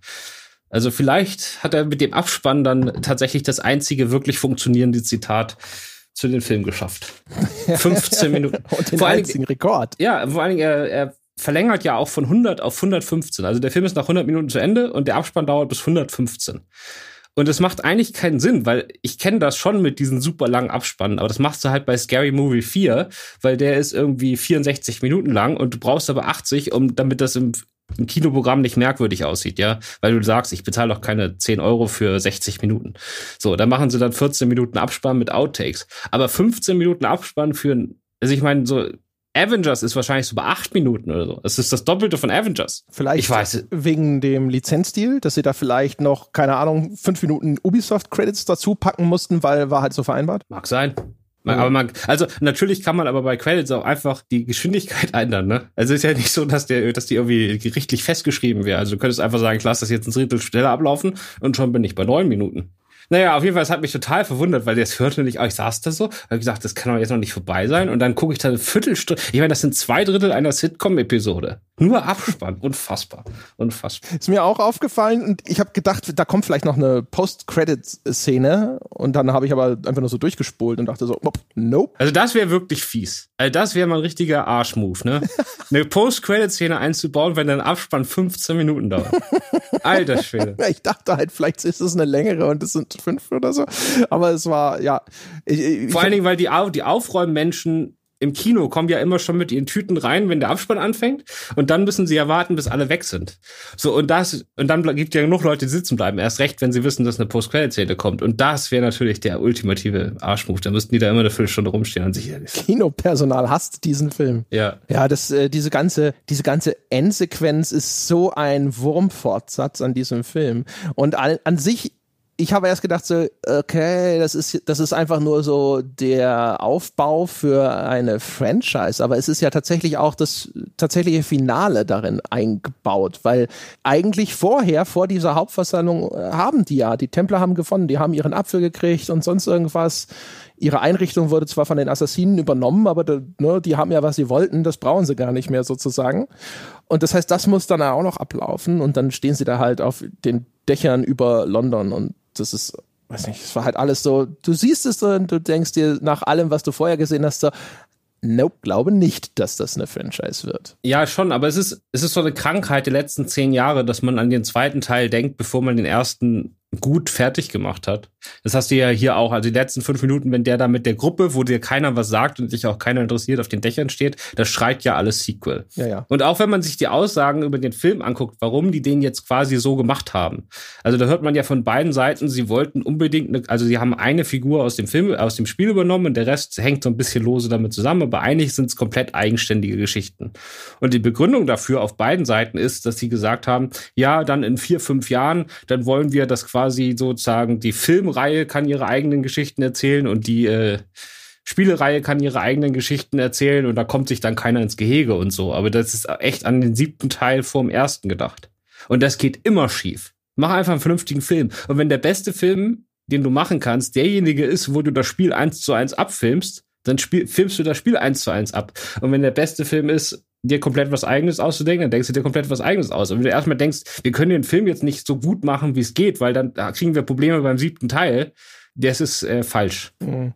Also vielleicht hat er mit dem Abspann dann tatsächlich das einzige wirklich funktionierende Zitat zu den Film geschafft. 15 Minuten. und den vor einzigen Dingen, Rekord. Ja, vor allen Dingen, er, er verlängert ja auch von 100 auf 115. Also der Film ist nach 100 Minuten zu Ende und der Abspann dauert bis 115. Und es macht eigentlich keinen Sinn, weil ich kenne das schon mit diesen super langen Abspannen, aber das machst du halt bei Scary Movie 4, weil der ist irgendwie 64 Minuten lang und du brauchst aber 80, um damit das im, im Kinoprogramm nicht merkwürdig aussieht, ja, weil du sagst, ich bezahle doch keine 10 Euro für 60 Minuten. So, da machen sie dann 14 Minuten Abspann mit Outtakes. Aber 15 Minuten Abspann für, also ich meine, so Avengers ist wahrscheinlich so bei acht Minuten oder so. Es ist das Doppelte von Avengers. Vielleicht ich weiß. wegen dem Lizenzdeal, dass sie da vielleicht noch, keine Ahnung, fünf Minuten Ubisoft-Credits dazu packen mussten, weil war halt so vereinbart. Mag sein. Aber man, also natürlich kann man aber bei Credits auch einfach die Geschwindigkeit ändern, ne? Also es ist ja nicht so, dass der, dass die irgendwie gerichtlich festgeschrieben wäre. Also du könntest einfach sagen, ich lasse das jetzt ein Drittel schneller ablaufen und schon bin ich bei neun Minuten. Naja, auf jeden Fall, es hat mich total verwundert, weil das hörte nicht, oh, ich saß da so, habe gesagt, das kann doch jetzt noch nicht vorbei sein. Und dann gucke ich da eine Viertelstunde. Ich meine, das sind zwei Drittel einer Sitcom-Episode. Nur Abspann. Unfassbar. Unfassbar. Ist mir auch aufgefallen und ich habe gedacht, da kommt vielleicht noch eine Post-Credit-Szene und dann habe ich aber einfach nur so durchgespult und dachte so, nope. Also das wäre wirklich fies. Also das wäre mal ein richtiger Arschmove, ne? eine Post-Credit-Szene einzubauen, wenn dein Abspann 15 Minuten dauert. Alter Schwede. Ich dachte halt, vielleicht ist es eine längere und es sind fünf oder so. Aber es war, ja. Ich, ich, Vor allen Dingen, weil die, die Aufräummenschen im Kino kommen ja immer schon mit ihren Tüten rein, wenn der Abspann anfängt. Und dann müssen sie ja warten, bis alle weg sind. So, und das, und dann gibt ja genug Leute, die sitzen bleiben. Erst recht, wenn sie wissen, dass eine Post-Credit-Szene kommt. Und das wäre natürlich der ultimative Arschmove. Da müssten die da immer eine Viertelstunde rumstehen und sich. Kinopersonal hasst diesen Film. Ja. Ja, das, äh, diese ganze, diese ganze Endsequenz ist so ein Wurmfortsatz an diesem Film. Und an, an sich ich habe erst gedacht so, okay, das ist, das ist einfach nur so der Aufbau für eine Franchise, aber es ist ja tatsächlich auch das tatsächliche Finale darin eingebaut, weil eigentlich vorher, vor dieser Hauptversammlung, äh, haben die ja, die Templer haben gewonnen, die haben ihren Apfel gekriegt und sonst irgendwas. Ihre Einrichtung wurde zwar von den Assassinen übernommen, aber ne, die haben ja, was sie wollten, das brauchen sie gar nicht mehr sozusagen. Und das heißt, das muss dann auch noch ablaufen. Und dann stehen sie da halt auf den Dächern über London und das ist, weiß nicht, es war halt alles so, du siehst es und du denkst dir nach allem, was du vorher gesehen hast, so, Nope, glaube nicht, dass das eine Franchise wird. Ja, schon, aber es ist, es ist so eine Krankheit der letzten zehn Jahre, dass man an den zweiten Teil denkt, bevor man den ersten gut fertig gemacht hat. Das hast du ja hier auch. Also die letzten fünf Minuten, wenn der da mit der Gruppe, wo dir keiner was sagt und sich auch keiner interessiert, auf den Dächern steht, das schreit ja alles Sequel. Ja, ja. Und auch wenn man sich die Aussagen über den Film anguckt, warum die den jetzt quasi so gemacht haben. Also da hört man ja von beiden Seiten, sie wollten unbedingt, eine, also sie haben eine Figur aus dem Film, aus dem Spiel übernommen und der Rest hängt so ein bisschen lose damit zusammen, aber eigentlich sind es komplett eigenständige Geschichten. Und die Begründung dafür auf beiden Seiten ist, dass sie gesagt haben, ja, dann in vier, fünf Jahren, dann wollen wir das quasi sozusagen die Filmreihe kann ihre eigenen Geschichten erzählen und die äh, Spielereihe kann ihre eigenen Geschichten erzählen und da kommt sich dann keiner ins Gehege und so. Aber das ist echt an den siebten Teil vorm ersten gedacht. Und das geht immer schief. Mach einfach einen vernünftigen Film. Und wenn der beste Film, den du machen kannst, derjenige ist, wo du das Spiel eins zu eins abfilmst, dann spiel, filmst du das Spiel eins zu eins ab. Und wenn der beste Film ist, dir komplett was Eigenes auszudenken, dann denkst du dir komplett was Eigenes aus. Und wenn du erstmal denkst, wir können den Film jetzt nicht so gut machen, wie es geht, weil dann da kriegen wir Probleme beim siebten Teil, das ist äh, falsch. Mhm.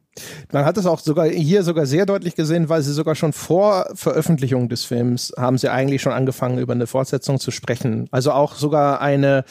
Man hat es auch sogar hier sogar sehr deutlich gesehen, weil sie sogar schon vor Veröffentlichung des Films haben sie eigentlich schon angefangen, über eine Fortsetzung zu sprechen. Also auch sogar eine,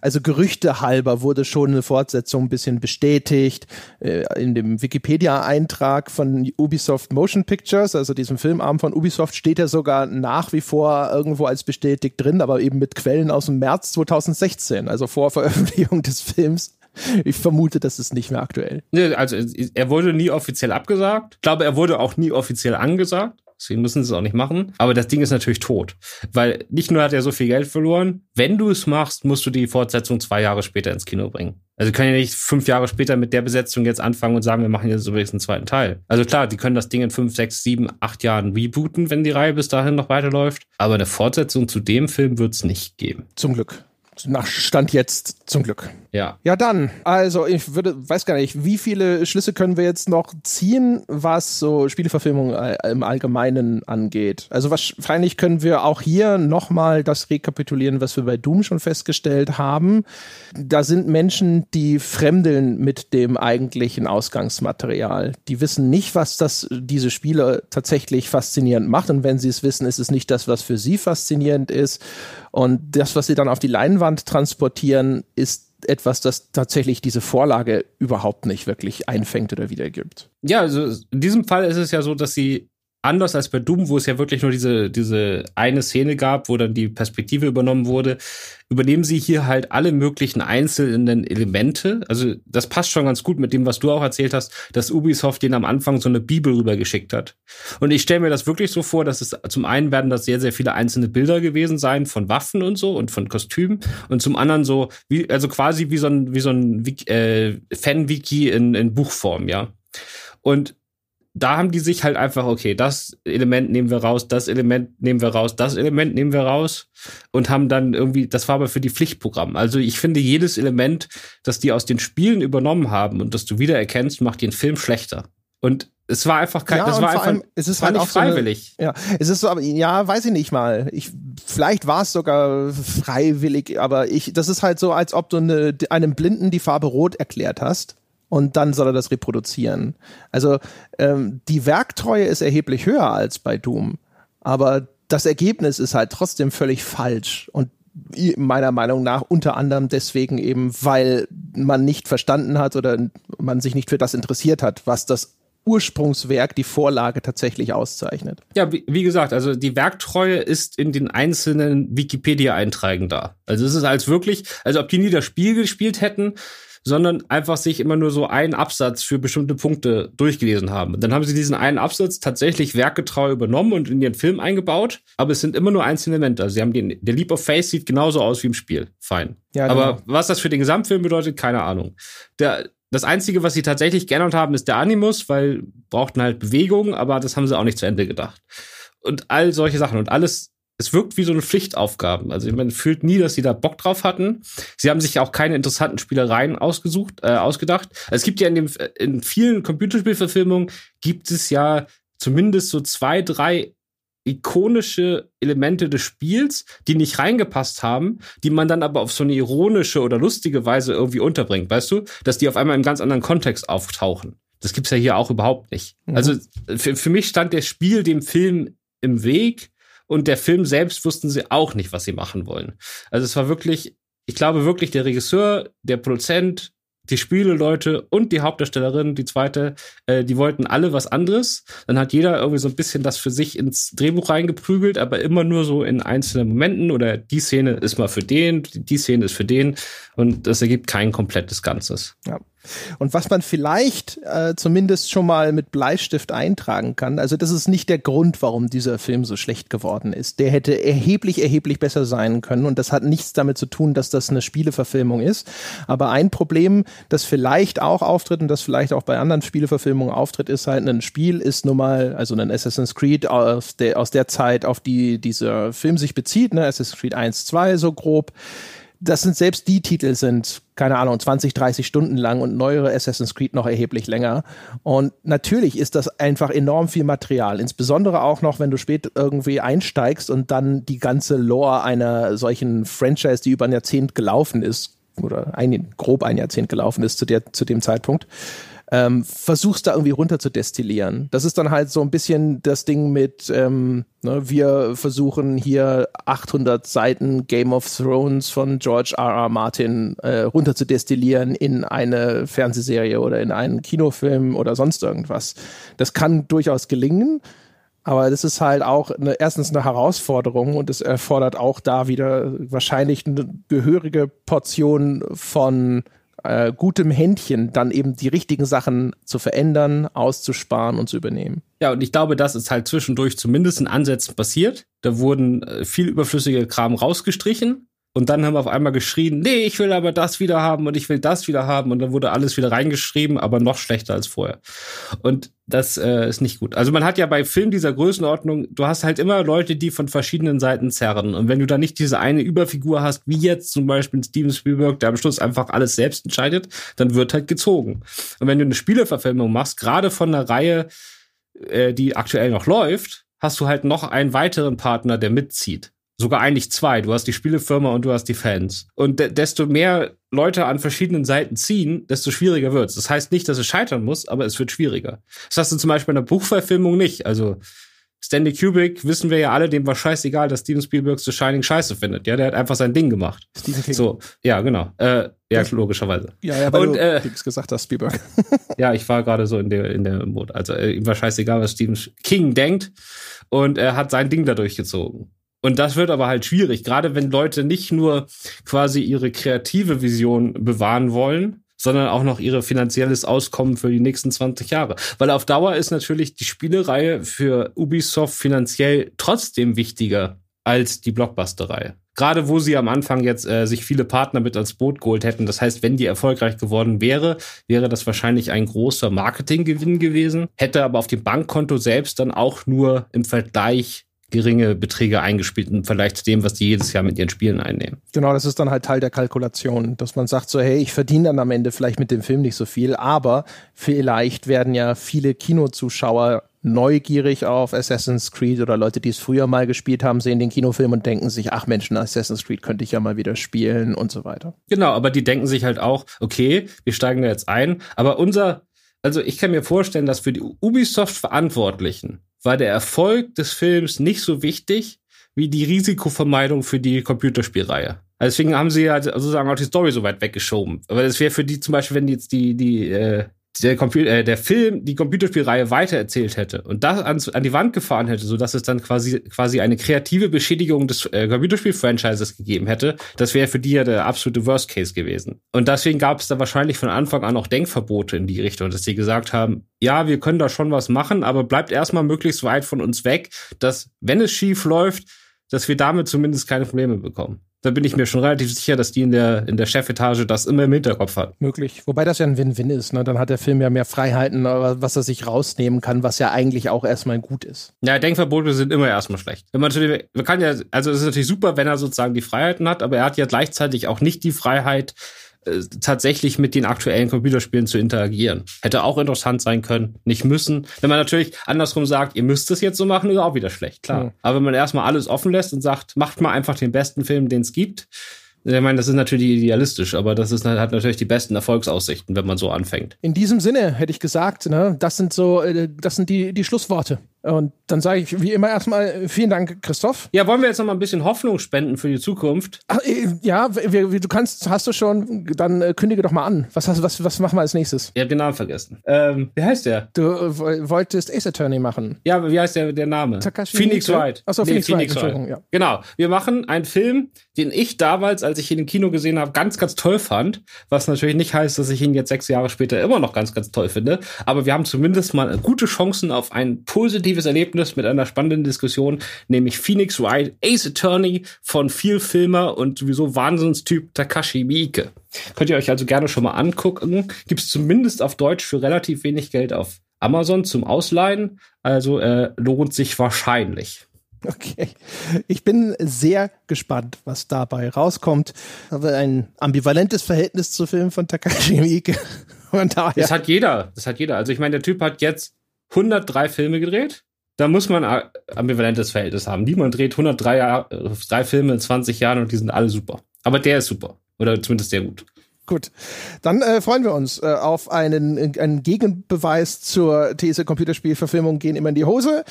also Gerüchte halber wurde schon eine Fortsetzung ein bisschen bestätigt. Äh, in dem Wikipedia-Eintrag von Ubisoft Motion Pictures, also diesem Filmarm von Ubisoft, steht er sogar nach wie vor irgendwo als bestätigt drin, aber eben mit Quellen aus dem März 2016, also vor Veröffentlichung des Films. Ich vermute, das ist nicht mehr aktuell. Also er wurde nie offiziell abgesagt. Ich glaube, er wurde auch nie offiziell angesagt. Deswegen müssen sie es auch nicht machen. Aber das Ding ist natürlich tot. Weil nicht nur hat er so viel Geld verloren, wenn du es machst, musst du die Fortsetzung zwei Jahre später ins Kino bringen. Also sie können ja nicht fünf Jahre später mit der Besetzung jetzt anfangen und sagen, wir machen jetzt übrigens einen zweiten Teil. Also klar, die können das Ding in fünf, sechs, sieben, acht Jahren rebooten, wenn die Reihe bis dahin noch weiterläuft. Aber eine Fortsetzung zu dem Film wird es nicht geben. Zum Glück nach Stand jetzt zum Glück. Ja. Ja, dann. Also, ich würde, weiß gar nicht, wie viele Schlüsse können wir jetzt noch ziehen, was so Spieleverfilmung im Allgemeinen angeht? Also, wahrscheinlich können wir auch hier nochmal das rekapitulieren, was wir bei Doom schon festgestellt haben. Da sind Menschen, die fremdeln mit dem eigentlichen Ausgangsmaterial. Die wissen nicht, was das, diese Spiele tatsächlich faszinierend macht. Und wenn sie es wissen, ist es nicht das, was für sie faszinierend ist. Und das, was sie dann auf die Leinwand transportieren, ist etwas, das tatsächlich diese Vorlage überhaupt nicht wirklich einfängt oder wiedergibt. Ja, also in diesem Fall ist es ja so, dass sie anders als bei Doom, wo es ja wirklich nur diese, diese eine Szene gab, wo dann die Perspektive übernommen wurde, übernehmen sie hier halt alle möglichen einzelnen Elemente. Also das passt schon ganz gut mit dem, was du auch erzählt hast, dass Ubisoft den am Anfang so eine Bibel rübergeschickt hat. Und ich stelle mir das wirklich so vor, dass es zum einen werden das sehr, sehr viele einzelne Bilder gewesen sein von Waffen und so und von Kostümen und zum anderen so, wie, also quasi wie so ein, wie so ein äh, Fan-Wiki in, in Buchform, ja. Und da haben die sich halt einfach, okay, das Element nehmen wir raus, das Element nehmen wir raus, das Element nehmen wir raus und haben dann irgendwie, das war aber für die Pflichtprogramm. Also ich finde, jedes Element, das die aus den Spielen übernommen haben und das du wiedererkennst, macht den Film schlechter. Und es war einfach kein, ja, das war einfach, allem, es ist halt nicht freiwillig. So eine, ja, es ist so, aber ja, weiß ich nicht mal. Ich, vielleicht war es sogar freiwillig, aber ich, das ist halt so, als ob du eine, einem Blinden die Farbe Rot erklärt hast und dann soll er das reproduzieren. Also ähm, die Werktreue ist erheblich höher als bei Doom, aber das Ergebnis ist halt trotzdem völlig falsch und meiner Meinung nach unter anderem deswegen eben, weil man nicht verstanden hat oder man sich nicht für das interessiert hat, was das Ursprungswerk, die Vorlage tatsächlich auszeichnet. Ja, wie, wie, gesagt, also die Werktreue ist in den einzelnen Wikipedia-Einträgen da. Also es ist als wirklich, also ob die nie das Spiel gespielt hätten, sondern einfach sich immer nur so einen Absatz für bestimmte Punkte durchgelesen haben. Dann haben sie diesen einen Absatz tatsächlich werkgetreu übernommen und in ihren Film eingebaut, aber es sind immer nur einzelne Elemente. Also sie haben den, der Leap of Faith sieht genauso aus wie im Spiel. Fein. Ja, genau. Aber was das für den Gesamtfilm bedeutet, keine Ahnung. Der, das Einzige, was sie tatsächlich geändert haben, ist der Animus, weil brauchten halt Bewegung, aber das haben sie auch nicht zu Ende gedacht. Und all solche Sachen und alles es wirkt wie so eine Pflichtaufgaben. Also man fühlt nie, dass sie da Bock drauf hatten. Sie haben sich auch keine interessanten Spielereien ausgesucht, äh, ausgedacht. Also es gibt ja in dem in vielen Computerspielverfilmungen gibt es ja zumindest so zwei, drei ikonische Elemente des Spiels, die nicht reingepasst haben, die man dann aber auf so eine ironische oder lustige Weise irgendwie unterbringt, weißt du? Dass die auf einmal im ganz anderen Kontext auftauchen. Das gibt's ja hier auch überhaupt nicht. Mhm. Also für, für mich stand der Spiel dem Film im Weg und der Film selbst wussten sie auch nicht, was sie machen wollen. Also es war wirklich, ich glaube wirklich, der Regisseur, der Produzent, die Spieleleute und die Hauptdarstellerin, die zweite, äh, die wollten alle was anderes. Dann hat jeder irgendwie so ein bisschen das für sich ins Drehbuch reingeprügelt, aber immer nur so in einzelnen Momenten oder die Szene ist mal für den, die Szene ist für den und das ergibt kein komplettes Ganzes. Ja. Und was man vielleicht äh, zumindest schon mal mit Bleistift eintragen kann, also das ist nicht der Grund, warum dieser Film so schlecht geworden ist. Der hätte erheblich, erheblich besser sein können und das hat nichts damit zu tun, dass das eine Spieleverfilmung ist. Aber ein Problem, das vielleicht auch auftritt und das vielleicht auch bei anderen Spieleverfilmungen auftritt, ist halt ein Spiel ist nun mal, also ein Assassin's Creed aus der, aus der Zeit, auf die dieser Film sich bezieht, ne, Assassin's Creed 1, 2 so grob das sind selbst die Titel sind, keine Ahnung, 20, 30 Stunden lang und neuere Assassin's Creed noch erheblich länger. Und natürlich ist das einfach enorm viel Material. Insbesondere auch noch, wenn du spät irgendwie einsteigst und dann die ganze Lore einer solchen Franchise, die über ein Jahrzehnt gelaufen ist, oder ein, grob ein Jahrzehnt gelaufen ist zu, der, zu dem Zeitpunkt ähm, versuchst da irgendwie runter zu destillieren. Das ist dann halt so ein bisschen das Ding mit, ähm, ne, wir versuchen hier 800 Seiten Game of Thrones von George R. R. Martin äh, runter zu destillieren in eine Fernsehserie oder in einen Kinofilm oder sonst irgendwas. Das kann durchaus gelingen. Aber das ist halt auch eine, erstens eine Herausforderung und es erfordert auch da wieder wahrscheinlich eine gehörige Portion von äh, gutem Händchen, dann eben die richtigen Sachen zu verändern, auszusparen und zu übernehmen. Ja, und ich glaube, das ist halt zwischendurch zumindest in Ansätzen passiert. Da wurden äh, viel überflüssige Kram rausgestrichen und dann haben wir auf einmal geschrien, nee, ich will aber das wieder haben und ich will das wieder haben. Und dann wurde alles wieder reingeschrieben, aber noch schlechter als vorher. Und das äh, ist nicht gut. Also man hat ja bei Filmen dieser Größenordnung, du hast halt immer Leute, die von verschiedenen Seiten zerren. Und wenn du da nicht diese eine Überfigur hast, wie jetzt zum Beispiel Steven Spielberg, der am Schluss einfach alles selbst entscheidet, dann wird halt gezogen. Und wenn du eine Spieleverfilmung machst, gerade von einer Reihe, äh, die aktuell noch läuft, hast du halt noch einen weiteren Partner, der mitzieht. Sogar eigentlich zwei. Du hast die Spielefirma und du hast die Fans. Und de desto mehr Leute an verschiedenen Seiten ziehen, desto schwieriger wird's. Das heißt nicht, dass es scheitern muss, aber es wird schwieriger. Das hast du zum Beispiel in der Buchverfilmung nicht. Also Stanley Kubrick wissen wir ja alle, dem war scheißegal, dass Steven Spielberg The Shining scheiße findet. Ja, der hat einfach sein Ding gemacht. Stephen King. So, ja, genau. Äh, ja, logischerweise. Ja, ja, weil und, du äh, gesagt hast, Spielberg. ja, ich war gerade so in der in der Mode. Also äh, ihm war scheißegal, was Stephen King denkt und er hat sein Ding da durchgezogen. Und das wird aber halt schwierig, gerade wenn Leute nicht nur quasi ihre kreative Vision bewahren wollen, sondern auch noch ihre finanzielles Auskommen für die nächsten 20 Jahre. Weil auf Dauer ist natürlich die Spielereihe für Ubisoft finanziell trotzdem wichtiger als die Blockbuster-Reihe. Gerade wo sie am Anfang jetzt äh, sich viele Partner mit ans Boot geholt hätten. Das heißt, wenn die erfolgreich geworden wäre, wäre das wahrscheinlich ein großer Marketinggewinn gewesen. Hätte aber auf dem Bankkonto selbst dann auch nur im Vergleich geringe Beträge eingespielt im Vergleich zu dem, was die jedes Jahr mit ihren Spielen einnehmen. Genau, das ist dann halt Teil der Kalkulation, dass man sagt so, hey, ich verdiene dann am Ende vielleicht mit dem Film nicht so viel, aber vielleicht werden ja viele Kinozuschauer neugierig auf Assassin's Creed oder Leute, die es früher mal gespielt haben, sehen den Kinofilm und denken sich, ach Mensch, Assassin's Creed könnte ich ja mal wieder spielen und so weiter. Genau, aber die denken sich halt auch, okay, wir steigen da jetzt ein, aber unser, also ich kann mir vorstellen, dass für die Ubisoft Verantwortlichen war der Erfolg des Films nicht so wichtig wie die Risikovermeidung für die Computerspielreihe. Also deswegen haben sie ja sozusagen auch die Story so weit weggeschoben. Aber es wäre für die zum Beispiel, wenn jetzt die, die äh, der, Computer, äh, der Film die Computerspielreihe weitererzählt hätte und das an, an die Wand gefahren hätte, so dass es dann quasi quasi eine kreative Beschädigung des äh, Computerspiel-Franchises gegeben hätte, das wäre für die ja der absolute Worst Case gewesen. Und deswegen gab es da wahrscheinlich von Anfang an auch Denkverbote in die Richtung, dass die gesagt haben, ja, wir können da schon was machen, aber bleibt erstmal möglichst weit von uns weg, dass wenn es schief läuft, dass wir damit zumindest keine Probleme bekommen da bin ich mir schon relativ sicher, dass die in der, in der Chefetage das immer im Hinterkopf hat. Möglich. Wobei das ja ein Win-Win ist. Ne? Dann hat der Film ja mehr Freiheiten, was er sich rausnehmen kann, was ja eigentlich auch erstmal gut ist. Ja, Denkverbote sind immer erstmal schlecht. Wenn man natürlich, man kann ja, also es ist natürlich super, wenn er sozusagen die Freiheiten hat, aber er hat ja gleichzeitig auch nicht die Freiheit, äh, tatsächlich mit den aktuellen Computerspielen zu interagieren. Hätte auch interessant sein können, nicht müssen. Wenn man natürlich andersrum sagt, ihr müsst es jetzt so machen, ist auch wieder schlecht, klar. Mhm. Aber wenn man erstmal alles offen lässt und sagt, macht mal einfach den besten Film, den es gibt, ich meine, das ist natürlich idealistisch, aber das ist, hat natürlich die besten Erfolgsaussichten, wenn man so anfängt. In diesem Sinne hätte ich gesagt, ne, das sind so, äh, das sind die, die Schlussworte. Und dann sage ich wie immer erstmal vielen Dank, Christoph. Ja, wollen wir jetzt noch mal ein bisschen Hoffnung spenden für die Zukunft? Ach, äh, ja, wir, du kannst, hast du schon, dann äh, kündige doch mal an. Was, hast, was, was machen wir als nächstes? Ich habe den Namen vergessen. Ähm, wie heißt der? Du äh, wolltest Ace Attorney machen. Ja, wie heißt der, der Name? Takashi Phoenix Wright. Achso, nee, Phoenix, Phoenix Wright. Ja. Genau. Wir machen einen Film, den ich damals, als ich ihn im Kino gesehen habe, ganz, ganz toll fand. Was natürlich nicht heißt, dass ich ihn jetzt sechs Jahre später immer noch ganz, ganz toll finde. Aber wir haben zumindest mal gute Chancen auf ein positives Erlebnis mit einer spannenden Diskussion, nämlich Phoenix Wright, Ace Attorney von viel Filmer und sowieso Wahnsinnstyp Takashi Miike. Könnt ihr euch also gerne schon mal angucken. Gibt es zumindest auf Deutsch für relativ wenig Geld auf Amazon zum Ausleihen. Also äh, lohnt sich wahrscheinlich. Okay. Ich bin sehr gespannt, was dabei rauskommt. Aber ein ambivalentes Verhältnis zu Filmen von Takashi Miike. Das hat jeder. Das hat jeder. Also ich meine, der Typ hat jetzt 103 Filme gedreht da muss man ein ambivalentes Verhältnis haben. Niemand dreht 103 Jahre, drei Filme in 20 Jahren und die sind alle super. Aber der ist super. Oder zumindest sehr gut. Gut, dann äh, freuen wir uns äh, auf einen, einen Gegenbeweis zur These Computerspielverfilmung gehen immer in die Hose.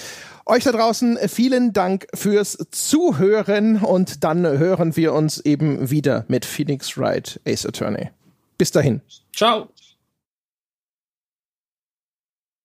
Euch da draußen vielen Dank fürs Zuhören und dann hören wir uns eben wieder mit Phoenix Wright Ace Attorney. Bis dahin. Ciao.